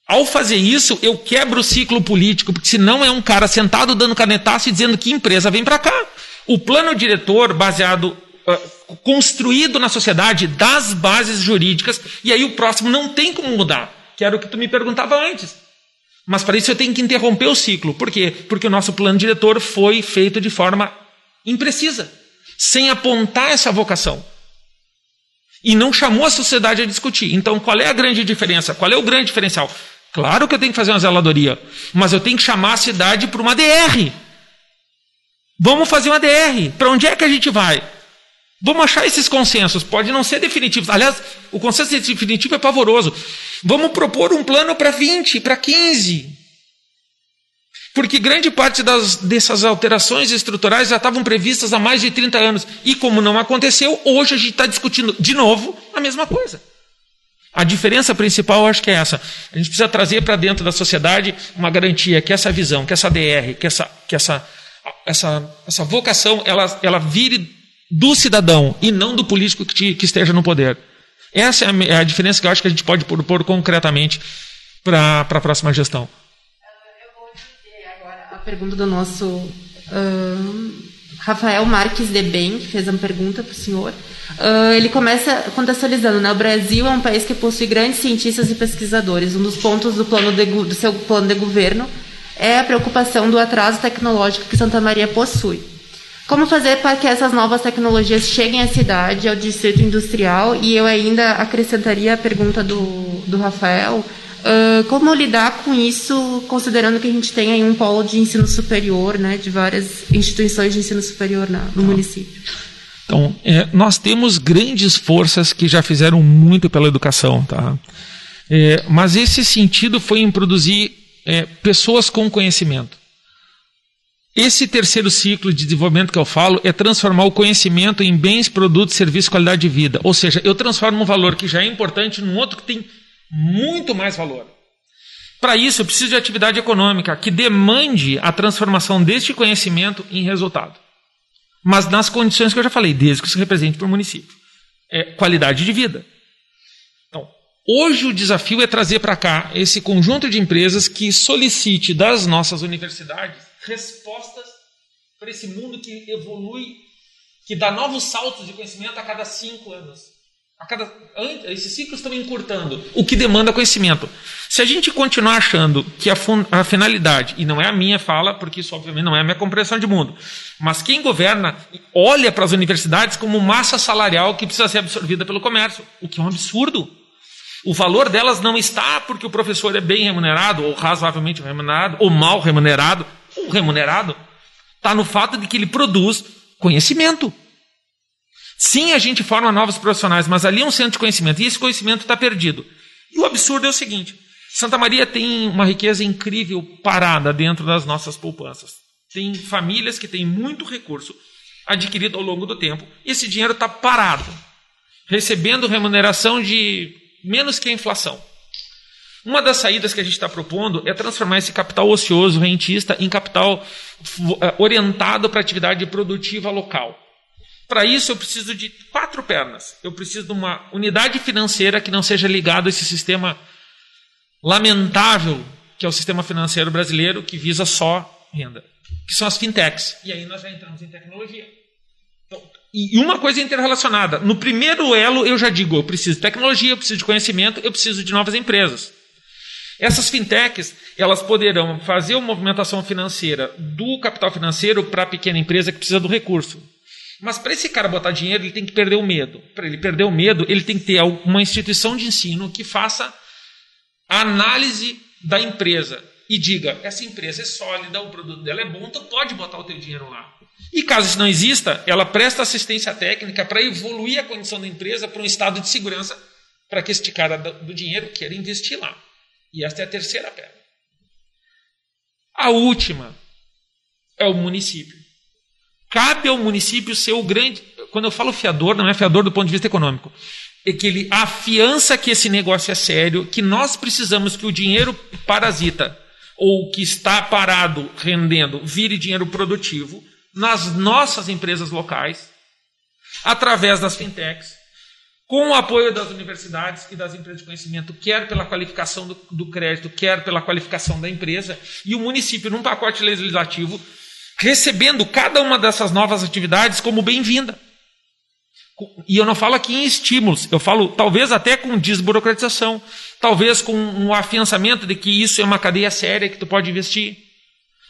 Ao fazer isso, eu quebro o ciclo político, porque senão é um cara sentado dando canetaço e dizendo que empresa vem para cá. O plano diretor, baseado, uh, construído na sociedade, das bases jurídicas, e aí o próximo não tem como mudar que era o que tu me perguntava antes. Mas para isso eu tenho que interromper o ciclo. Por quê? Porque o nosso plano diretor foi feito de forma imprecisa, sem apontar essa vocação. E não chamou a sociedade a discutir. Então, qual é a grande diferença? Qual é o grande diferencial? Claro que eu tenho que fazer uma zeladoria, mas eu tenho que chamar a cidade para uma DR. Vamos fazer uma DR. Para onde é que a gente vai? Vamos achar esses consensos. Pode não ser definitivos. Aliás, o consenso definitivo é pavoroso. Vamos propor um plano para 20, para 15. Porque grande parte das, dessas alterações estruturais já estavam previstas há mais de 30 anos. E como não aconteceu, hoje a gente está discutindo de novo a mesma coisa. A diferença principal, eu acho que é essa. A gente precisa trazer para dentro da sociedade uma garantia que essa visão, que essa DR, que essa, que essa, essa, essa vocação, ela, ela vire do cidadão e não do político que, te, que esteja no poder. Essa é a, é a, diferença que eu acho que a gente pode propor concretamente para a próxima gestão pergunta do nosso uh, Rafael Marques de Bem, que fez uma pergunta para o senhor. Uh, ele começa contextualizando, né? O Brasil é um país que possui grandes cientistas e pesquisadores. Um dos pontos do, plano de, do seu plano de governo é a preocupação do atraso tecnológico que Santa Maria possui. Como fazer para que essas novas tecnologias cheguem à cidade, ao distrito industrial? E eu ainda acrescentaria a pergunta do, do Rafael, Uh, como lidar com isso, considerando que a gente tem aí um polo de ensino superior, né, de várias instituições de ensino superior na, no município? Então, é, nós temos grandes forças que já fizeram muito pela educação, tá? É, mas esse sentido foi em produzir é, pessoas com conhecimento. Esse terceiro ciclo de desenvolvimento que eu falo é transformar o conhecimento em bens, produtos, serviços, qualidade de vida. Ou seja, eu transformo um valor que já é importante num outro que tem muito mais valor. Para isso, eu preciso de atividade econômica que demande a transformação deste conhecimento em resultado. Mas nas condições que eu já falei, desde que se represente para o município. É qualidade de vida. Então, hoje o desafio é trazer para cá esse conjunto de empresas que solicite das nossas universidades respostas para esse mundo que evolui, que dá novos saltos de conhecimento a cada cinco anos. A cada, esses ciclos estão encurtando, o que demanda conhecimento. Se a gente continuar achando que a, a, finalidade, e não é a minha fala, porque isso obviamente não é a minha compreensão de mundo, mas quem governa olha para as universidades como massa salarial que precisa ser absorvida pelo comércio, o que é um absurdo. O valor delas não está porque o professor é bem remunerado, ou razoavelmente remunerado, ou mal remunerado, remunerado. Está no fato de que ele produz conhecimento. Sim, a gente forma novos profissionais, mas ali é um centro de conhecimento e esse conhecimento está perdido. E o absurdo é o seguinte: Santa Maria tem uma riqueza incrível parada dentro das nossas poupanças. Tem famílias que têm muito recurso adquirido ao longo do tempo e esse dinheiro está parado, recebendo remuneração de menos que a inflação. Uma das saídas que a gente está propondo é transformar esse capital ocioso, rentista, em capital eh, orientado para atividade produtiva local. Para isso, eu preciso de quatro pernas. Eu preciso de uma unidade financeira que não seja ligada a esse sistema lamentável que é o sistema financeiro brasileiro, que visa só renda, que são as fintechs. E aí nós já entramos em tecnologia. Então, e uma coisa interrelacionada. No primeiro elo, eu já digo: eu preciso de tecnologia, eu preciso de conhecimento, eu preciso de novas empresas. Essas fintechs, elas poderão fazer uma movimentação financeira do capital financeiro para a pequena empresa que precisa do recurso. Mas para esse cara botar dinheiro, ele tem que perder o medo. Para ele perder o medo, ele tem que ter uma instituição de ensino que faça a análise da empresa e diga: essa empresa é sólida, o produto dela é bom, tu pode botar o teu dinheiro lá. E caso isso não exista, ela presta assistência técnica para evoluir a condição da empresa para um estado de segurança para que este cara do dinheiro queira investir lá. E esta é a terceira perna. A última é o município. Cabe ao município ser o grande. Quando eu falo fiador, não é fiador do ponto de vista econômico. É que ele afiança que esse negócio é sério, que nós precisamos que o dinheiro parasita ou que está parado rendendo vire dinheiro produtivo nas nossas empresas locais, através das fintechs, com o apoio das universidades e das empresas de conhecimento, quer pela qualificação do, do crédito, quer pela qualificação da empresa, e o município, num pacote legislativo, recebendo cada uma dessas novas atividades como bem-vinda. E eu não falo aqui em estímulos, eu falo talvez até com desburocratização, talvez com um afiançamento de que isso é uma cadeia séria que tu pode investir.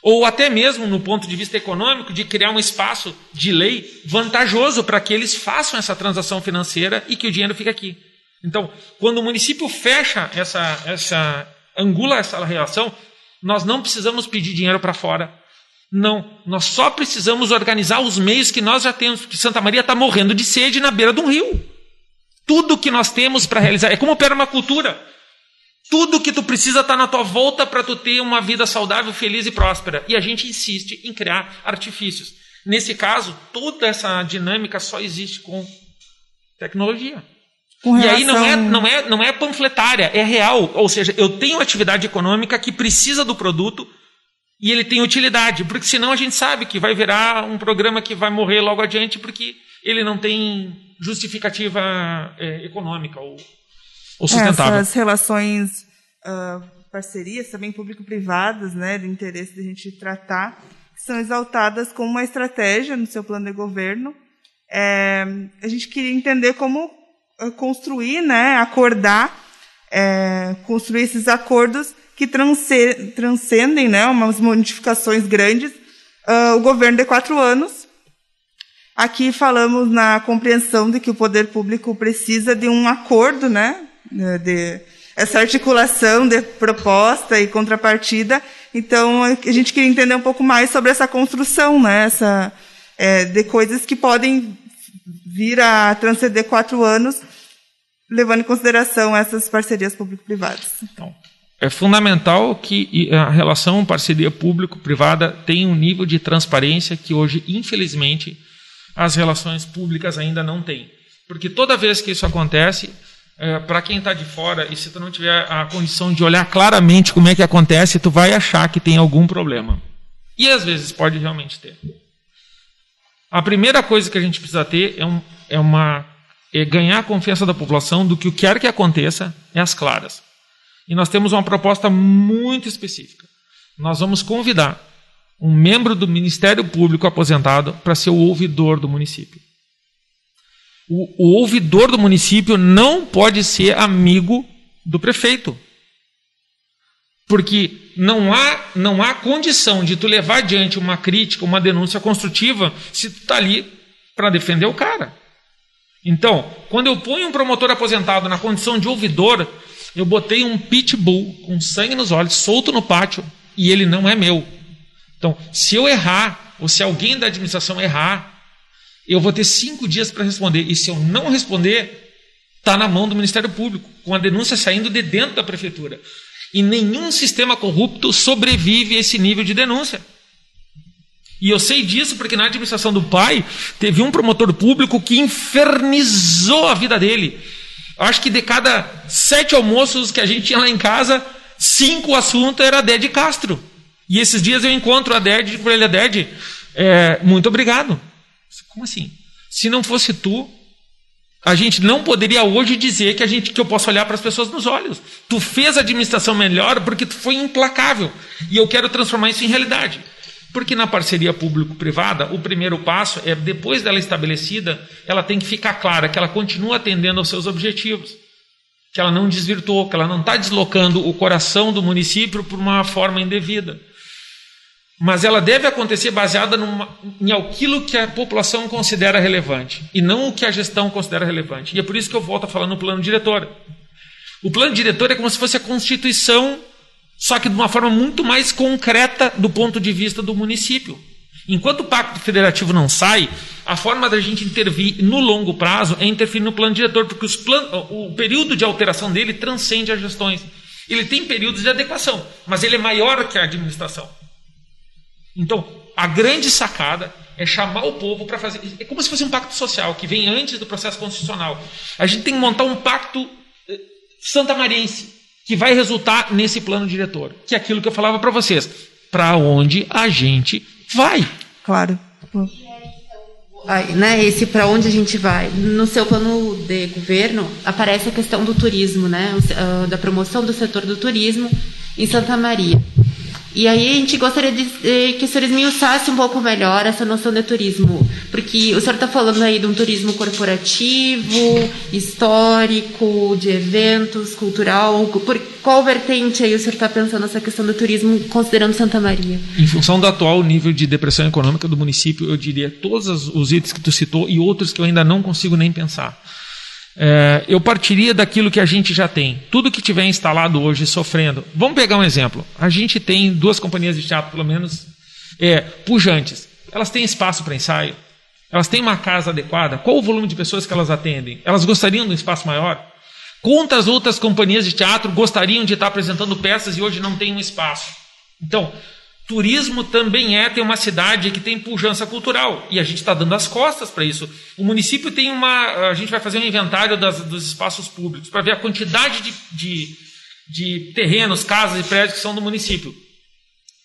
Ou até mesmo no ponto de vista econômico, de criar um espaço de lei vantajoso para que eles façam essa transação financeira e que o dinheiro fique aqui. Então, quando o município fecha essa, essa angula essa relação, nós não precisamos pedir dinheiro para fora. Não, nós só precisamos organizar os meios que nós já temos, porque Santa Maria está morrendo de sede na beira de um rio. Tudo que nós temos para realizar é como permacultura. Tudo que tu precisa está na tua volta para tu ter uma vida saudável, feliz e próspera. E a gente insiste em criar artifícios. Nesse caso, toda essa dinâmica só existe com tecnologia. Com relação... E aí não é, não, é, não é panfletária, é real. Ou seja, eu tenho atividade econômica que precisa do produto e ele tem utilidade, porque senão a gente sabe que vai virar um programa que vai morrer logo adiante porque ele não tem justificativa é, econômica ou ou sustentável. Essas relações, uh, parcerias também público-privadas, né, de interesse de a gente tratar, são exaltadas como uma estratégia no seu plano de governo. É, a gente queria entender como ah, construir, né, acordar, é, construir esses acordos que transcendem né, umas modificações grandes. Uh, o governo de quatro anos. Aqui falamos na compreensão de que o poder público precisa de um acordo né, né, de essa articulação de proposta e contrapartida. Então, a gente queria entender um pouco mais sobre essa construção, né, essa, é, de coisas que podem vir a transcender quatro anos, levando em consideração essas parcerias público-privadas. Então, é fundamental que a relação parceria público-privada tenha um nível de transparência que hoje, infelizmente, as relações públicas ainda não têm. Porque toda vez que isso acontece, é, para quem está de fora e se tu não tiver a condição de olhar claramente como é que acontece, tu vai achar que tem algum problema. E às vezes pode realmente ter. A primeira coisa que a gente precisa ter é, um, é uma é ganhar a confiança da população do que o que quer que aconteça é as claras. E nós temos uma proposta muito específica. Nós vamos convidar um membro do Ministério Público aposentado para ser o ouvidor do município o, o ouvidor do município não pode ser amigo do prefeito. Porque não há, não há condição de tu levar adiante uma crítica, uma denúncia construtiva, se tu está ali para defender o cara. Então, quando eu ponho um promotor aposentado na condição de ouvidor, eu botei um pitbull com sangue nos olhos, solto no pátio, e ele não é meu. Então, se eu errar, ou se alguém da administração errar, eu vou ter cinco dias para responder. E se eu não responder, está na mão do Ministério Público, com a denúncia saindo de dentro da prefeitura. E nenhum sistema corrupto sobrevive a esse nível de denúncia. E eu sei disso porque na administração do pai teve um promotor público que infernizou a vida dele. Acho que de cada sete almoços que a gente tinha lá em casa, cinco assuntos era Ded Castro. E esses dias eu encontro a Ded para ele, Ded, é, muito obrigado. Como assim? Se não fosse tu, a gente não poderia hoje dizer que a gente que eu posso olhar para as pessoas nos olhos. Tu fez a administração melhor porque tu foi implacável. E eu quero transformar isso em realidade. Porque na parceria público-privada, o primeiro passo é, depois dela estabelecida, ela tem que ficar clara que ela continua atendendo aos seus objetivos. Que ela não desvirtuou, que ela não está deslocando o coração do município por uma forma indevida mas ela deve acontecer baseada numa, em aquilo que a população considera relevante e não o que a gestão considera relevante. E é por isso que eu volto a falar no plano diretor. O plano diretor é como se fosse a Constituição, só que de uma forma muito mais concreta do ponto de vista do município. Enquanto o Pacto Federativo não sai, a forma da gente intervir no longo prazo é interferir no plano diretor, porque plan... o período de alteração dele transcende as gestões. Ele tem períodos de adequação, mas ele é maior que a administração. Então, a grande sacada é chamar o povo para fazer. É como se fosse um pacto social que vem antes do processo constitucional. A gente tem que montar um pacto eh, santamariense que vai resultar nesse plano diretor, que é aquilo que eu falava para vocês. Para onde a gente vai? Claro. Aí, né, esse para onde a gente vai. No seu plano de governo aparece a questão do turismo, né, ah, da promoção do setor do turismo em Santa Maria. E aí a gente gostaria de, de que o senhor esmiuçasse um pouco melhor essa noção de turismo, porque o senhor está falando aí de um turismo corporativo, histórico, de eventos, cultural. Por qual vertente aí o senhor está pensando essa questão do turismo, considerando Santa Maria? Em função do atual nível de depressão econômica do município, eu diria todos os itens que tu citou e outros que eu ainda não consigo nem pensar. É, eu partiria daquilo que a gente já tem. Tudo que tiver instalado hoje sofrendo. Vamos pegar um exemplo. A gente tem duas companhias de teatro, pelo menos, é, pujantes. Elas têm espaço para ensaio? Elas têm uma casa adequada? Qual o volume de pessoas que elas atendem? Elas gostariam de um espaço maior? Quantas outras companhias de teatro gostariam de estar apresentando peças e hoje não têm um espaço? Então, Turismo também é ter uma cidade que tem pujança cultural. E a gente está dando as costas para isso. O município tem uma. A gente vai fazer um inventário das, dos espaços públicos para ver a quantidade de, de, de, terrenos, casas e prédios que são do município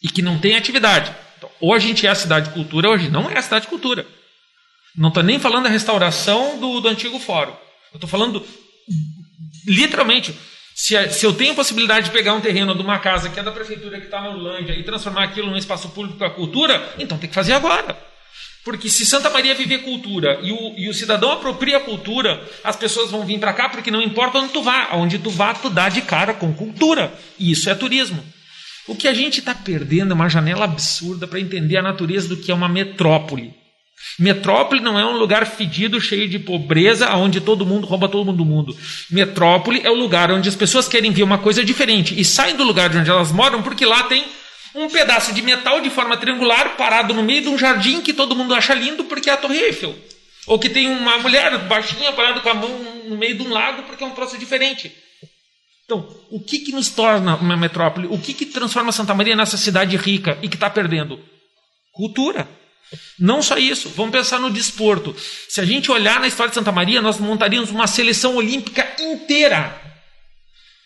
e que não tem atividade. Então, ou a gente é a cidade de cultura, gente não é a cidade de cultura. Não estou nem falando da restauração do, do antigo fórum. Eu estou falando literalmente se, se eu tenho a possibilidade de pegar um terreno de uma casa que é da prefeitura que está na Urlândia e transformar aquilo num espaço público para cultura, então tem que fazer agora. Porque se Santa Maria viver cultura e o, e o cidadão apropria a cultura, as pessoas vão vir para cá porque não importa onde tu vá. Onde tu vá, tu dá de cara com cultura. E isso é turismo. O que a gente está perdendo é uma janela absurda para entender a natureza do que é uma metrópole. Metrópole não é um lugar fedido, cheio de pobreza, onde todo mundo rouba todo mundo do mundo. Metrópole é o lugar onde as pessoas querem ver uma coisa diferente e saem do lugar de onde elas moram porque lá tem um pedaço de metal de forma triangular parado no meio de um jardim que todo mundo acha lindo porque é a Torre Eiffel. Ou que tem uma mulher baixinha parada com a mão no meio de um lago porque é um troço diferente. Então, o que, que nos torna uma metrópole? O que, que transforma Santa Maria nessa cidade rica e que está perdendo? Cultura. Não só isso, vamos pensar no desporto. Se a gente olhar na história de Santa Maria, nós montaríamos uma seleção olímpica inteira.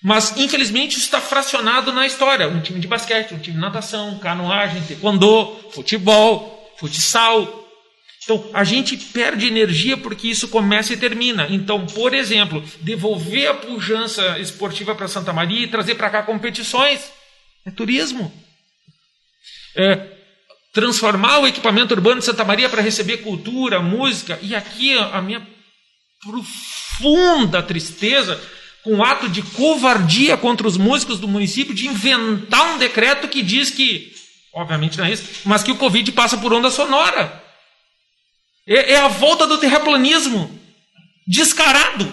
Mas, infelizmente, isso está fracionado na história. Um time de basquete, um time de natação, canoagem, taekwondo, futebol, futsal. Então, a gente perde energia porque isso começa e termina. Então, por exemplo, devolver a pujança esportiva para Santa Maria e trazer para cá competições é turismo. É, transformar o equipamento urbano de Santa Maria para receber cultura, música. E aqui a minha profunda tristeza com o ato de covardia contra os músicos do município de inventar um decreto que diz que, obviamente não é isso, mas que o Covid passa por onda sonora. É, é a volta do terraplanismo. Descarado.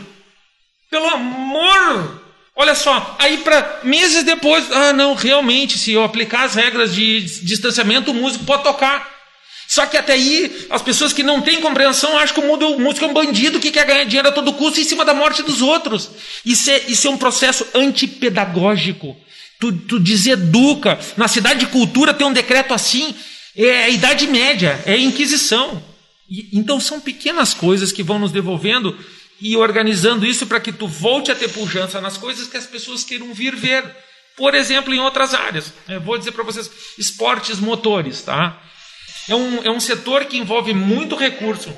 Pelo amor Olha só, aí para meses depois, ah, não, realmente, se eu aplicar as regras de distanciamento, o músico pode tocar. Só que até aí, as pessoas que não têm compreensão acham que o músico é um bandido que quer ganhar dinheiro a todo custo em cima da morte dos outros. Isso é, isso é um processo antipedagógico. Tu, tu deseduca. Na cidade de cultura tem um decreto assim, é a Idade Média, é a Inquisição. E, então são pequenas coisas que vão nos devolvendo e organizando isso para que tu volte a ter pujança nas coisas que as pessoas queiram vir ver. Por exemplo, em outras áreas. Eu vou dizer para vocês, esportes motores, tá? É um, é um setor que envolve muito recurso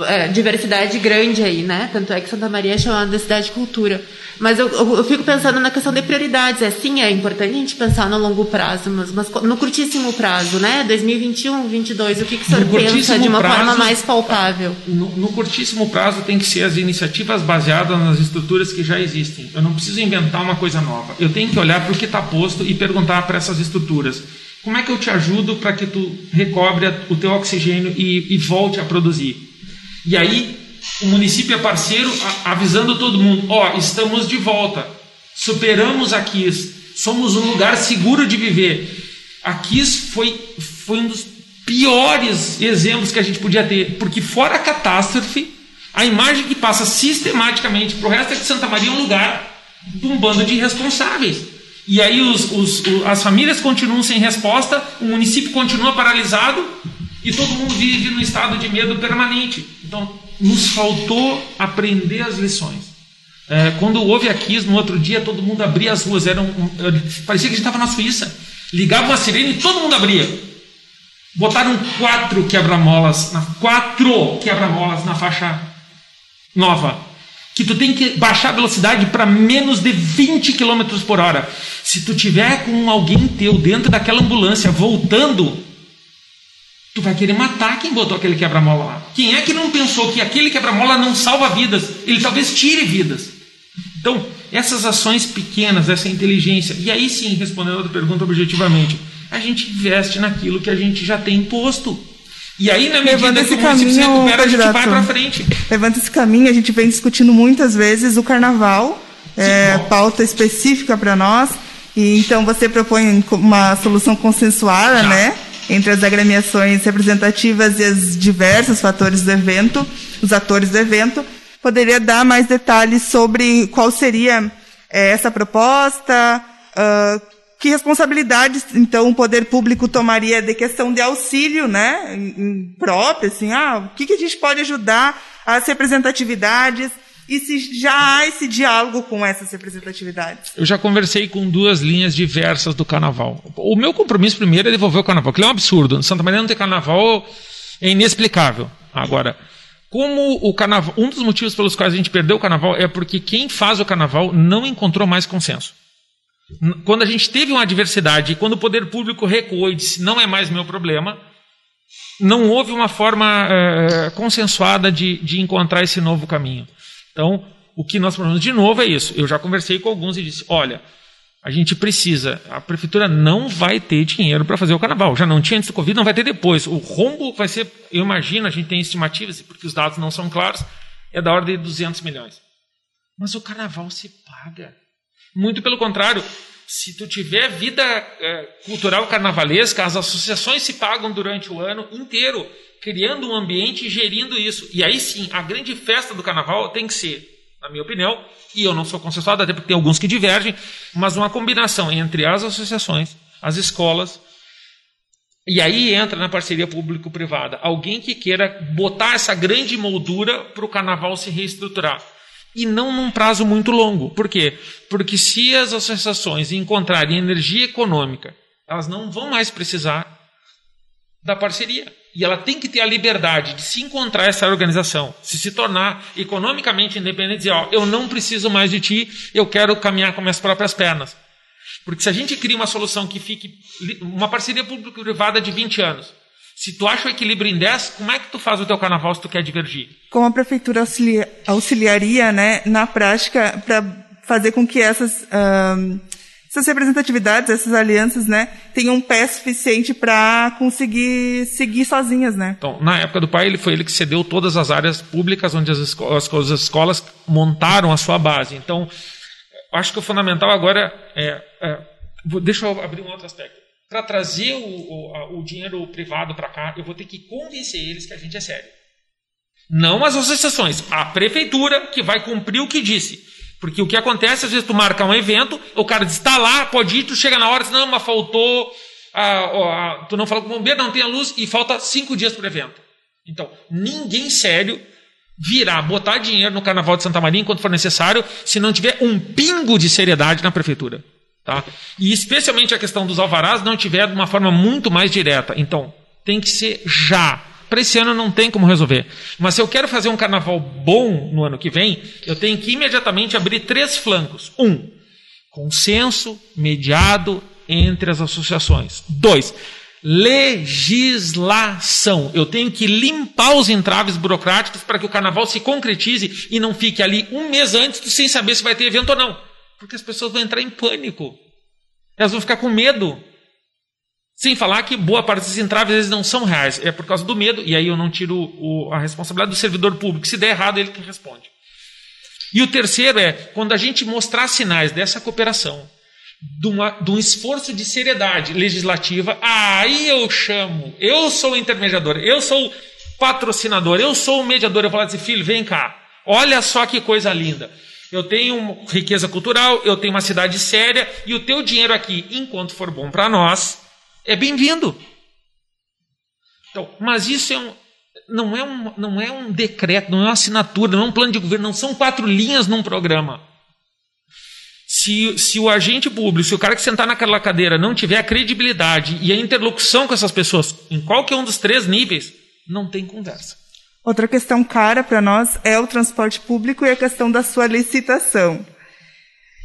é, diversidade grande aí, né? Tanto é que Santa Maria é chamada de cidade de cultura. Mas eu, eu, eu, fico pensando na questão de prioridades. É sim, é importante a gente pensar no longo prazo, mas, mas no curtíssimo prazo, né? 2021, 2022, o que, que o senhor pensa de uma prazo, forma mais palpável? No, no, curtíssimo prazo tem que ser as iniciativas baseadas nas estruturas que já existem. Eu não preciso inventar uma coisa nova. Eu tenho que olhar para o que está posto e perguntar para essas estruturas. Como é que eu te ajudo para que tu recobre o teu oxigênio e, e volte a produzir? E aí o município é parceiro avisando todo mundo: ó, oh, estamos de volta, superamos a somos um lugar seguro de viver. A KIS foi, foi um dos piores exemplos que a gente podia ter, porque fora a catástrofe, a imagem que passa sistematicamente para o resto é que Santa Maria é um lugar de um bando de irresponsáveis. E aí os, os, as famílias continuam sem resposta, o município continua paralisado e todo mundo vive num estado de medo permanente. Então, nos faltou aprender as lições. É, quando houve aqui, no outro dia, todo mundo abria as ruas. Era um, um, parecia que a gente estava na Suíça. Ligava uma sirene e todo mundo abria. Botaram quatro quebra-molas, quatro quebra-molas na faixa nova. que tu tem que baixar a velocidade para menos de 20 km por hora. Se tu tiver com alguém teu dentro daquela ambulância voltando, tu vai querer matar quem botou aquele quebra-mola lá. Quem é que não pensou que aquele quebra-mola não salva vidas? Ele talvez tire vidas. Então, essas ações pequenas, essa inteligência, e aí sim, respondendo a outra pergunta objetivamente, a gente investe naquilo que a gente já tem imposto. E aí, na medida Levando que esse o município se caminho, recupera, a gente vai para frente. Levanta esse caminho, a gente vem discutindo muitas vezes o carnaval, é, pauta específica para nós. E então você propõe uma solução consensuada, Já. né? Entre as agremiações representativas e os diversos fatores do evento, os atores do evento. Poderia dar mais detalhes sobre qual seria eh, essa proposta, ah, que responsabilidades, então, o poder público tomaria de questão de auxílio, né, próprio, assim, ah, o que, que a gente pode ajudar as representatividades e se já há esse diálogo com essas representatividades? Eu já conversei com duas linhas diversas do carnaval. O meu compromisso primeiro é devolver o carnaval, que é um absurdo. Santa Maria não ter carnaval é inexplicável. Agora, como o carnaval, um dos motivos pelos quais a gente perdeu o carnaval é porque quem faz o carnaval não encontrou mais consenso. Quando a gente teve uma adversidade e quando o poder público recuou e disse não é mais meu problema, não houve uma forma eh, consensuada de, de encontrar esse novo caminho. Então, o que nós propomos de novo é isso. Eu já conversei com alguns e disse: olha, a gente precisa, a prefeitura não vai ter dinheiro para fazer o carnaval. Já não tinha antes do Covid, não vai ter depois. O rombo vai ser, eu imagino, a gente tem estimativas, porque os dados não são claros, é da ordem de 200 milhões. Mas o carnaval se paga. Muito pelo contrário, se tu tiver vida eh, cultural carnavalesca, as associações se pagam durante o ano inteiro, criando um ambiente e gerindo isso. E aí sim, a grande festa do carnaval tem que ser, na minha opinião, e eu não sou consensuado, até porque tem alguns que divergem, mas uma combinação entre as associações, as escolas, e aí entra na parceria público-privada alguém que queira botar essa grande moldura para o carnaval se reestruturar. E não num prazo muito longo. Por quê? Porque se as associações encontrarem energia econômica, elas não vão mais precisar da parceria. E ela tem que ter a liberdade de se encontrar essa organização, se se tornar economicamente independente e dizer, ó, eu não preciso mais de ti, eu quero caminhar com minhas próprias pernas. Porque se a gente cria uma solução que fique uma parceria público-privada de 20 anos, se tu acha o equilíbrio em 10, como é que tu faz o teu carnaval se tu quer divergir? Como a prefeitura auxilia- auxiliaria, né, na prática, para fazer com que essas, essas representatividades, essas alianças, né, tenham um pé suficiente para conseguir seguir sozinhas, né? Então, na época do pai, ele foi ele que cedeu todas as áreas públicas onde as, esco- as, as escolas montaram a sua base. Então, acho que o fundamental agora é. é deixa eu abrir um outro aspecto. Para trazer o, o, o dinheiro privado para cá, eu vou ter que convencer eles que a gente é sério. Não as associações, a prefeitura que vai cumprir o que disse. Porque o que acontece, às vezes tu marca um evento, o cara diz, está lá, pode ir, tu chega na hora, diz, não, mas faltou, a- a- tu não falou com o bombeiro, não tem a luz, e falta cinco dias para o evento. Então, ninguém sério virá botar dinheiro no Carnaval de Santa Maria enquanto for necessário, se não tiver um pingo de seriedade na prefeitura. Tá? E especialmente a questão dos alvarás não tiver de uma forma muito mais direta. Então, tem que ser já. Para esse ano não tem como resolver. Mas se eu quero fazer um carnaval bom no ano que vem, eu tenho que imediatamente abrir três flancos. Um, consenso mediado entre as associações. Dois, legislação. Eu tenho que limpar os entraves burocráticos para que o carnaval se concretize e não fique ali um mês antes sem saber se vai ter evento ou não. Porque as pessoas vão entrar em pânico. Elas vão ficar com medo. Sem falar que boa parte desses entraves vezes não são reais, é por causa do medo, e aí eu não tiro o- a responsabilidade do servidor público. Se der errado, é ele que responde. E o terceiro é quando a gente mostrar sinais dessa cooperação, de, uma- de um esforço de seriedade legislativa, aí eu chamo, eu sou o intermediador, eu sou o patrocinador, eu sou o mediador. Eu falo assim, filho, vem cá, olha só que coisa linda. Eu tenho riqueza cultural, eu tenho uma cidade séria, e o teu dinheiro aqui, enquanto for bom para nós, é bem-vindo. Então, mas isso é um, não, é um, não é um decreto, não é uma assinatura, não é um plano de governo, não são quatro linhas num programa. Se, se o agente público, se o cara que sentar naquela cadeira não tiver a credibilidade e a interlocução com essas pessoas, em qualquer um dos três níveis, não tem conversa. Outra questão cara para nós é o transporte público e a questão da sua licitação.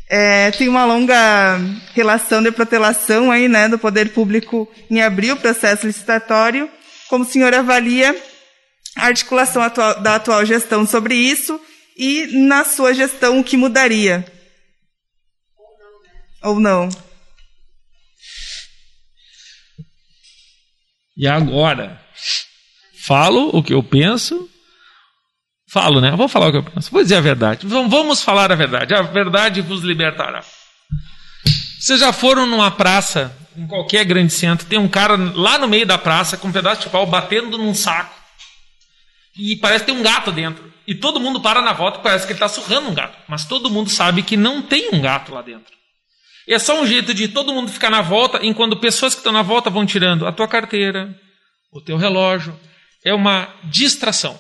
É, tem uma longa relação de protelação aí, né, do poder público em abrir o processo licitatório. Como o senhor avalia a articulação atual, da atual gestão sobre isso e na sua gestão o que mudaria? Ou não? E agora? Falo o que eu penso. Falo, né? Vou falar o que eu penso. Vou dizer a verdade. Vamos falar a verdade. A verdade vos libertará. Vocês já foram numa praça, em qualquer grande centro, tem um cara lá no meio da praça com um pedaço de pau batendo num saco. E parece que tem um gato dentro. E todo mundo para na volta parece que ele está surrando um gato. Mas todo mundo sabe que não tem um gato lá dentro. E é só um jeito de todo mundo ficar na volta, enquanto pessoas que estão na volta vão tirando a tua carteira, o teu relógio. É uma distração.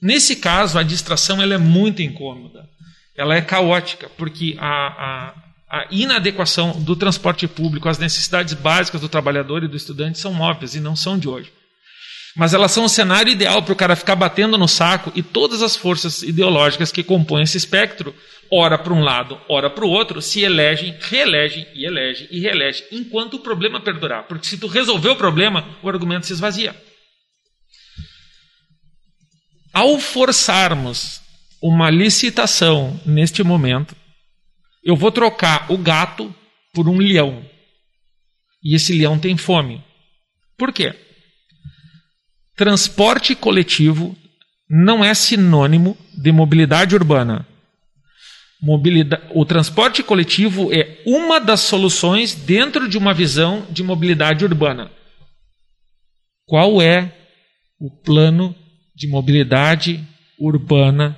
Nesse caso, a distração ela é muito incômoda. Ela é caótica, porque a, a, a inadequação do transporte público às necessidades básicas do trabalhador e do estudante são óbvias e não são de hoje. Mas elas são um cenário ideal para o cara ficar batendo no saco e todas as forças ideológicas que compõem esse espectro, ora para um lado, ora para o outro, se elegem, reelegem e elegem e reelegem, enquanto o problema perdurar. Porque se tu resolver o problema, o argumento se esvazia. Ao forçarmos uma licitação neste momento, eu vou trocar o gato por um leão. E esse leão tem fome. Por quê? Transporte coletivo não é sinônimo de mobilidade urbana. Mobilidade, o transporte coletivo é uma das soluções dentro de uma visão de mobilidade urbana. Qual é o plano de mobilidade urbana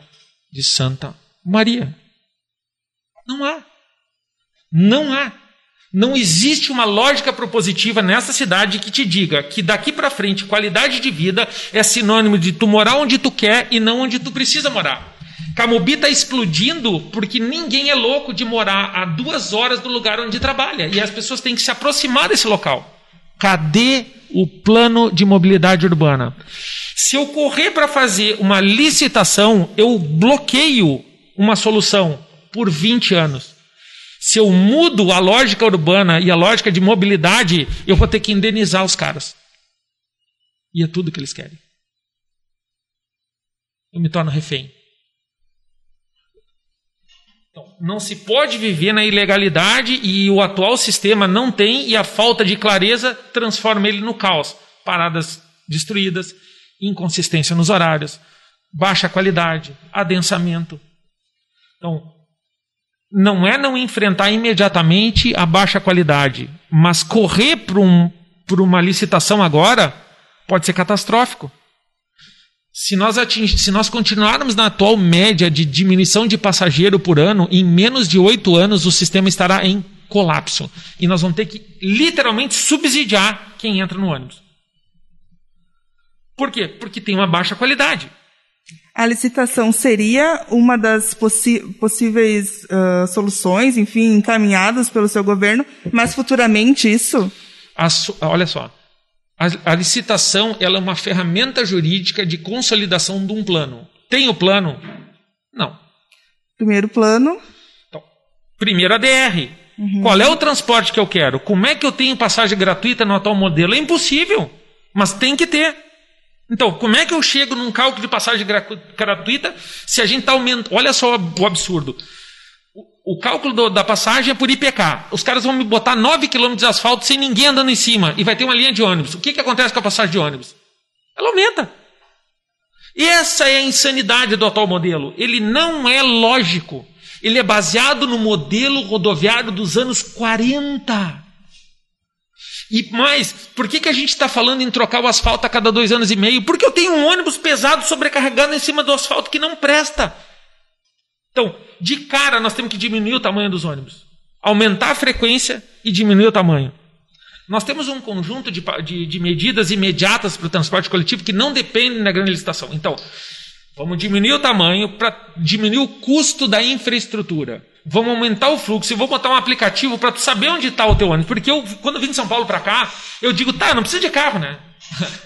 de Santa Maria? Não há. Não há. Não existe uma lógica propositiva nessa cidade que te diga que daqui para frente qualidade de vida é sinônimo de tu morar onde tu quer e não onde tu precisa morar. Camobi está explodindo porque ninguém é louco de morar a duas horas do lugar onde trabalha e as pessoas têm que se aproximar desse local. Cadê o plano de mobilidade urbana? Se eu correr para fazer uma licitação, eu bloqueio uma solução por 20 anos. Se eu mudo a lógica urbana e a lógica de mobilidade, eu vou ter que indenizar os caras. E é tudo que eles querem. Eu me torno refém. Então, não se pode viver na ilegalidade e o atual sistema não tem, e a falta de clareza transforma ele no caos. Paradas destruídas, inconsistência nos horários, baixa qualidade, adensamento. Então, não é não enfrentar imediatamente a baixa qualidade, mas correr para um, uma licitação agora pode ser catastrófico. Se nós, ating... Se nós continuarmos na atual média de diminuição de passageiro por ano, em menos de oito anos o sistema estará em colapso. E nós vamos ter que literalmente subsidiar quem entra no ônibus. Por quê? Porque tem uma baixa qualidade. A licitação seria uma das possíveis uh, soluções, enfim, encaminhadas pelo seu governo, mas futuramente isso? olha só, a, a, licitação é uma ferramenta jurídica de consolidação de um plano. Tem o plano? Não. Primeiro plano. Então, primeiro a DR. Uhum. Qual é o transporte que eu quero? Como é que eu tenho passagem gratuita no atual modelo? É impossível, mas tem que ter. Então, como é que eu chego num cálculo de passagem gratuita se a gente está aumentando? Olha só o absurdo. O, o cálculo do, da passagem é por IPK. Os caras vão me botar 9 km de asfalto sem ninguém andando em cima e vai ter uma linha de ônibus. O que, que acontece com a passagem de ônibus? Ela aumenta. E essa é a insanidade do atual modelo. Ele não é lógico. Ele é baseado no modelo rodoviário dos anos 40. E mais, por que, que a gente está falando em trocar o asfalto a cada dois anos e meio? Porque eu tenho um ônibus pesado sobrecarregado em cima do asfalto que não presta. Então, de cara, nós temos que diminuir o tamanho dos ônibus, aumentar a frequência e diminuir o tamanho. Nós temos um conjunto de, de, de medidas imediatas para o transporte coletivo que não dependem da grande licitação. Então, vamos diminuir o tamanho para diminuir o custo da infraestrutura vamos aumentar o fluxo e vou botar um aplicativo para tu saber onde está o teu ônibus. Porque eu, quando eu vim de São Paulo para cá, eu digo, tá, não precisa de carro, né?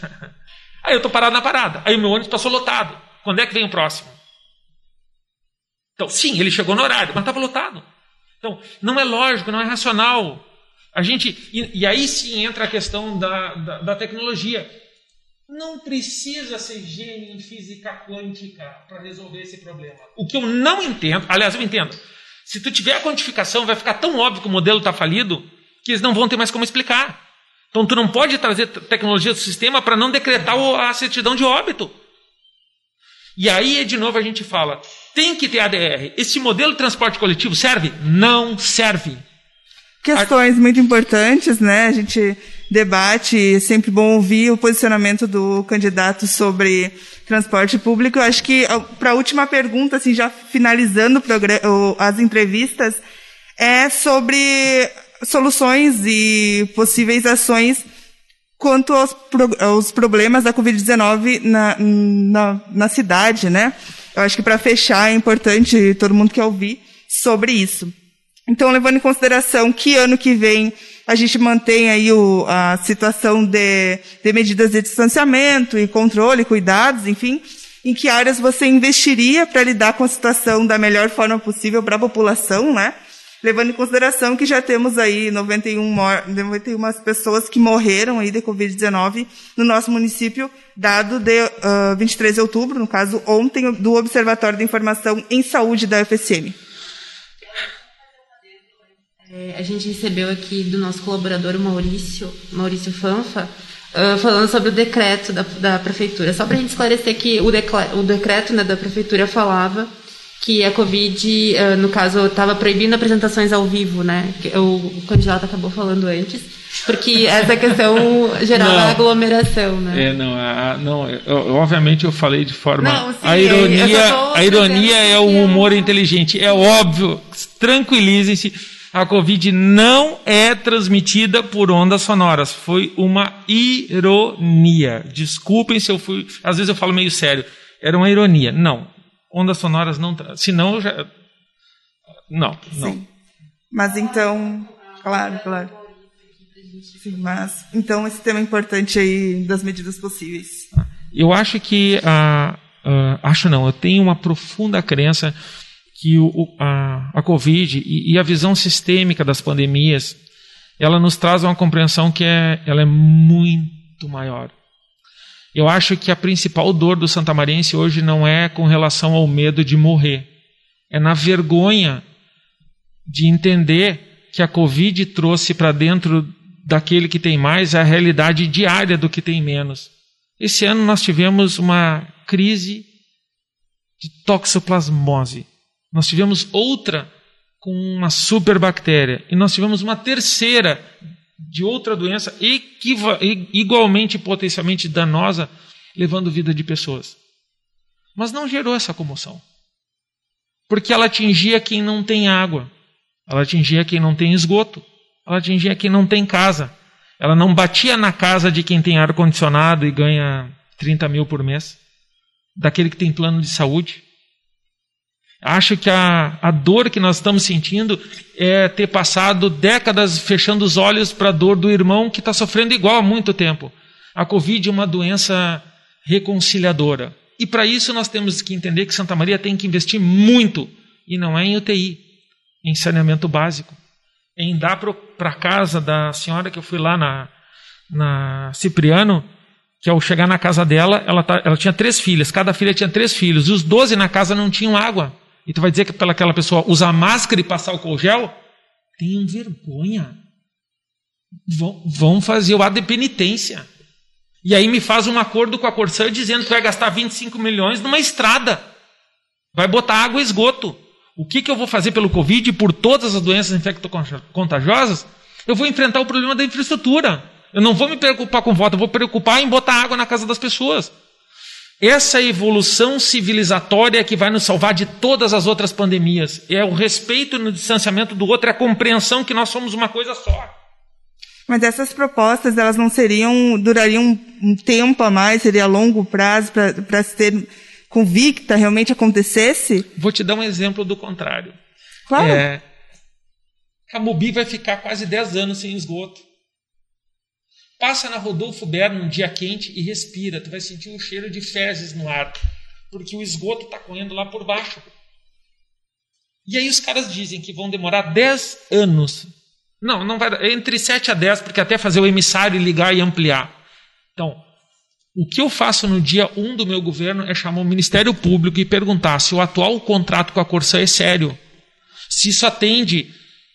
Aí eu estou parado na parada. Aí o meu ônibus passou lotado. Quando é que vem o próximo? Então, sim, ele chegou no horário, mas estava lotado. Então, não é lógico, não é racional. A gente, e, e aí sim entra a questão da, da, da tecnologia. Não precisa ser gênio em física quântica para resolver esse problema. O que eu não entendo, aliás, eu entendo. Se tu tiver a quantificação, vai ficar tão óbvio que o modelo está falido que eles não vão ter mais como explicar. Então tu não pode trazer tecnologia do sistema para não decretar a certidão de óbito. E aí, de novo, a gente fala: tem que ter ADR. Esse modelo de transporte coletivo serve? Não serve. Questões muito importantes, né? A gente debate, é sempre bom ouvir o posicionamento do candidato sobre transporte público. Eu acho que para a última pergunta, assim, já finalizando as entrevistas, é sobre soluções e possíveis ações quanto aos, aos problemas da Covid-19 na, na, na cidade, né? Eu acho que para fechar é importante todo mundo quer ouvir sobre isso. Então, levando em consideração que ano que vem a gente mantém aí o, a situação de, de medidas de distanciamento e controle, cuidados, enfim, em que áreas você investiria para lidar com a situação da melhor forma possível para a população, né? Levando em consideração que já temos aí 91, 91 pessoas que morreram aí de Covid-19 no nosso município, dado de uh, 23 de outubro, no caso ontem, do Observatório de Informação em Saúde da UFSM. É, a gente recebeu aqui do nosso colaborador Maurício, Maurício Fanfa, uh, falando sobre o decreto da, da prefeitura. Só para a gente esclarecer que o, o decreto né, da prefeitura falava que a Covid, uh, no caso, estava proibindo apresentações ao vivo, né? O, o candidato acabou falando antes, porque essa questão gerava não, aglomeração, né? É, não, a, não eu, obviamente eu falei de forma. Não, sim, a ironia, a ironia é o humor inteligente. É óbvio, tranquilizem-se a Covid não é transmitida por ondas sonoras. Foi uma ironia. Desculpem se eu fui. Às vezes eu falo meio sério. Era uma ironia. Não. Ondas sonoras não. Senão eu já. Não, não. Sim. Mas então. Claro, claro. Sim, mas. Então esse tema é importante aí das medidas possíveis. Eu acho que. Uh, uh, acho não, eu tenho uma profunda crença que o, a, a Covid e, e, a visão sistêmica das pandemias, ela nos traz uma compreensão que é, ela é muito maior. Eu acho que a principal dor do santamarense hoje não é com relação ao medo de morrer, é na vergonha de entender que a Covid trouxe para dentro daquele que tem mais a realidade diária do que tem menos. Esse ano nós tivemos uma crise de toxoplasmose. Nós tivemos outra com uma superbactéria. E nós tivemos uma terceira de outra doença igualmente potencialmente danosa, levando vida de pessoas. Mas não gerou essa comoção. Porque ela atingia quem não tem água, ela atingia quem não tem esgoto, ela atingia quem não tem casa. Ela não batia na casa de quem tem ar-condicionado e ganha 30 mil por mês, daquele que tem plano de saúde. Acho que a, a dor que nós estamos sentindo é ter passado décadas fechando os olhos para a dor do irmão que está sofrendo igual há muito tempo. A Covid é uma doença reconciliadora. E para isso nós temos que entender que Santa Maria tem que investir muito, e não é em UTI, em saneamento básico. Em dar para a casa da senhora que eu fui lá na, na Cipriano, que ao chegar na casa dela, ela, tá, ela tinha três filhas, cada filha tinha três filhos, e os doze na casa não tinham água. E tu vai dizer que pela aquela pessoa usar máscara e passar o gel? Tenham vergonha. Vão, vão fazer o ato de penitência. E aí me faz um acordo com a Corsã dizendo que vai gastar 25 milhões numa estrada. Vai botar água e esgoto. O que, que eu vou fazer pelo Covid e por todas as doenças infecto-contagiosas? Eu vou enfrentar o problema da infraestrutura. Eu não vou me preocupar com voto, eu vou me preocupar em botar água na casa das pessoas. Essa evolução civilizatória que vai nos salvar de todas as outras pandemias. É o respeito no distanciamento do outro, é a compreensão que nós somos uma coisa só. Mas essas propostas, elas não seriam, durariam um tempo a mais, seria a longo prazo para se ter convicta realmente acontecesse? Vou te dar um exemplo do contrário. Claro. É, Camobi vai ficar quase 10 anos sem esgoto. Passa na Rodolfo Berno um dia quente e respira. Tu vai sentir um cheiro de fezes no ar, porque o esgoto está correndo lá por baixo. E aí os caras dizem que vão demorar 10 anos. Não, não vai entre 7 a 10, porque até fazer o emissário ligar e ampliar. Então, o que eu faço no dia 1 do meu governo é chamar o Ministério Público e perguntar se o atual contrato com a Corsã é sério. Se isso atende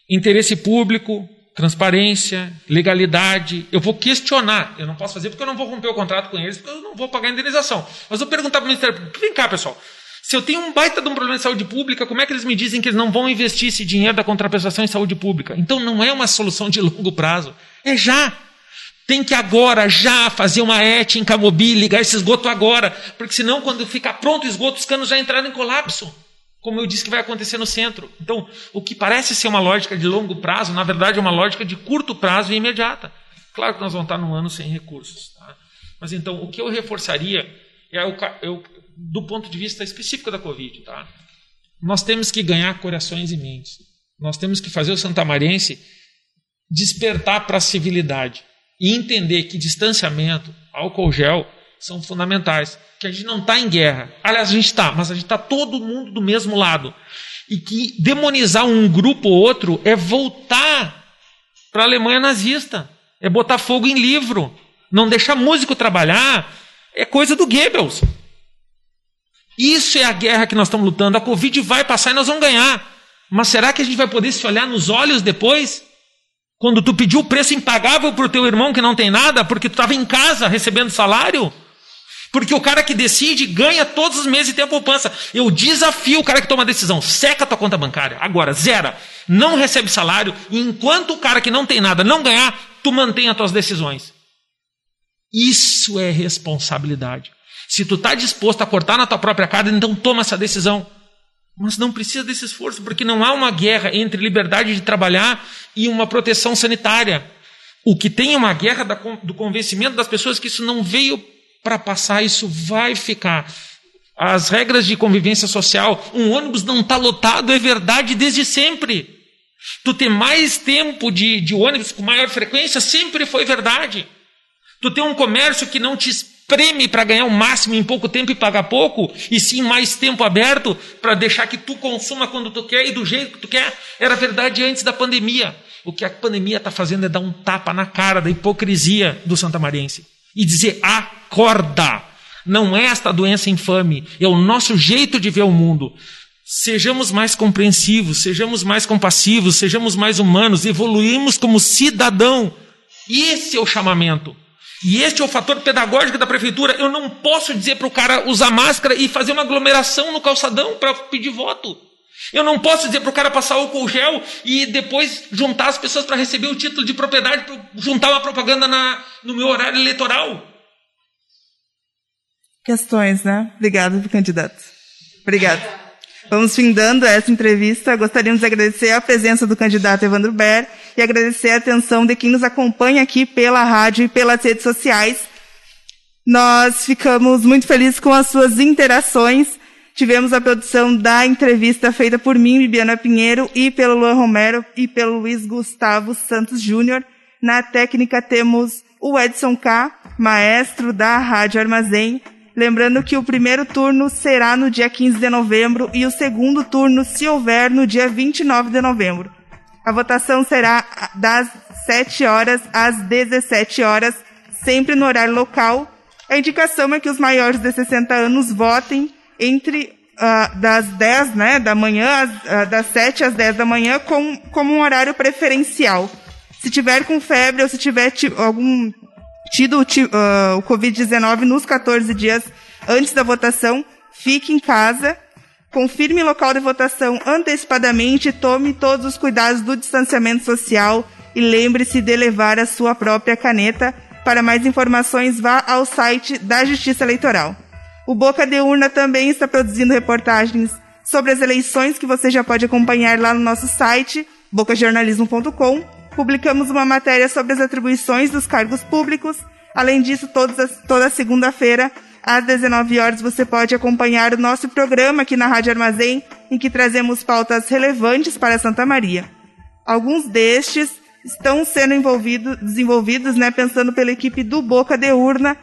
interesse público, transparência, legalidade. Eu vou questionar. Eu não posso fazer porque eu não vou romper o contrato com eles, porque eu não vou pagar indenização. Mas vou perguntar para o Ministério Público: vem cá, pessoal. Se eu tenho um baita de um problema de saúde pública, como é que eles me dizem que eles não vão investir esse dinheiro da contraprestação em saúde pública? Então não é uma solução de longo prazo. É já. Tem que agora, já, fazer uma ET em Camobi, ligar esse esgoto agora. Porque senão, quando ficar pronto o esgoto, os canos já entraram em colapso. Como eu disse que vai acontecer no centro. Então, o que parece ser uma lógica de longo prazo, na verdade é uma lógica de curto prazo e imediata. Claro que nós vamos estar num ano sem recursos. Tá? Mas então, o que eu reforçaria é o, eu, do ponto de vista específico da Covid. Tá? Nós temos que ganhar corações e mentes. Nós temos que fazer o santamarense despertar para a civilidade e entender que distanciamento, álcool gel são fundamentais. Que a gente não está em guerra. Aliás, a gente está, mas a gente está todo mundo do mesmo lado. E que demonizar um grupo ou outro é voltar para a Alemanha nazista. É botar fogo em livro. Não deixar músico trabalhar. É coisa do Goebbels. Isso é a guerra que nós estamos lutando. A Covid vai passar e nós vamos ganhar. Mas será que a gente vai poder se olhar nos olhos depois? Quando tu pediu o preço impagável para o teu irmão que não tem nada, porque tu estava em casa recebendo salário? Porque o cara que decide ganha todos os meses e tem a poupança. Eu desafio o cara que toma a decisão. Seca a tua conta bancária. Agora, zera. Não recebe salário. E enquanto o cara que não tem nada não ganhar, tu mantém as tuas decisões. Isso é responsabilidade. Se tu está disposto a cortar na tua própria cara, então toma essa decisão. Mas não precisa desse esforço, porque não há uma guerra entre liberdade de trabalhar e uma proteção sanitária. O que tem é uma guerra do convencimento das pessoas que isso não veio para passar, isso vai ficar. As regras de convivência social, um ônibus não está lotado, é verdade desde sempre. Tu ter mais tempo de, de ônibus com maior frequência sempre foi verdade. Tu ter um comércio que não te preme para ganhar o máximo em pouco tempo e pagar pouco, e sim mais tempo aberto para deixar que tu consuma quando tu quer e do jeito que tu quer, era verdade antes da pandemia. O que a pandemia está fazendo é dar um tapa na cara da hipocrisia do santamarense e dizer: acorda! Não é esta doença infame, é o nosso jeito de ver o mundo. Sejamos mais compreensivos, sejamos mais compassivos, sejamos mais humanos, evoluímos como cidadão. Esse é o chamamento. E este é o fator pedagógico da prefeitura. Eu não posso dizer para o cara usar máscara e fazer uma aglomeração no calçadão para pedir voto. Eu não posso dizer para o cara passar álcool gel e depois juntar as pessoas para receber o título de propriedade, para juntar uma propaganda na, no meu horário eleitoral. Questões, né? Obrigado, candidato. Obrigado. Vamos findando essa entrevista. Gostaríamos de agradecer a presença do candidato Evandro Ber e agradecer a atenção de quem nos acompanha aqui pela rádio e pelas redes sociais. Nós ficamos muito felizes com as suas interações. Tivemos a produção da entrevista feita por mim, Bibiana Pinheiro, e pelo Luan Romero e pelo Luiz Gustavo Santos Júnior. Na técnica temos o Edson K., maestro da Rádio Armazém, Lembrando que o primeiro turno será no dia 15 de novembro e o segundo turno, se houver, no dia 29 de novembro. A votação será das 7 horas às 17 horas, sempre no horário local. A indicação é que os maiores de 60 anos votem entre uh, das 10 né, da manhã, uh, das 7 às 10 da manhã, com, como um horário preferencial. Se tiver com febre ou se tiver algum tido uh, o Covid-19 nos 14 dias antes da votação, fique em casa, confirme o local de votação antecipadamente, tome todos os cuidados do distanciamento social e lembre-se de levar a sua própria caneta. Para mais informações, vá ao site da Justiça Eleitoral. O Boca de Urna também está produzindo reportagens sobre as eleições que você já pode acompanhar lá no nosso site, bocajornalismo.com publicamos uma matéria sobre as atribuições dos cargos públicos. Além disso, todas toda segunda-feira, às 19 horas, você pode acompanhar o nosso programa aqui na Rádio Armazém, em que trazemos pautas relevantes para Santa Maria. Alguns destes estão sendo envolvido, desenvolvidos, né, pensando pela equipe do Boca de Urna,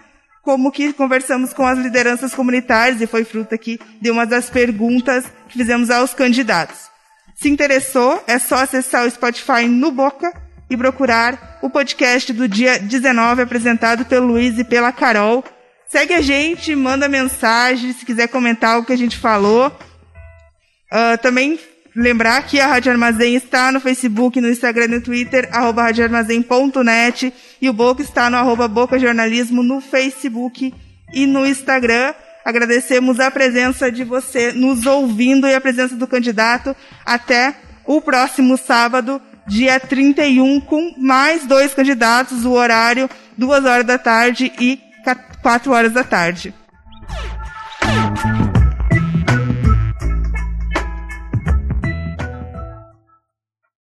como que conversamos com as lideranças comunitárias e foi fruto aqui de uma das perguntas que fizemos aos candidatos. Se interessou, é só acessar o Spotify no Boca e procurar o podcast do dia 19 apresentado pelo Luiz e pela Carol. Segue a gente, manda mensagem, se quiser comentar o que a gente falou. Uh, também lembrar que a Rádio Armazém está no Facebook, no Instagram e no Twitter, arroba radioarmazém.net, e o Boca está no arroba Boca Jornalismo no Facebook e no Instagram. Agradecemos a presença de você nos ouvindo e a presença do candidato até o próximo sábado, dia 31, com mais dois candidatos, o horário, duas horas da tarde e quatro horas da tarde.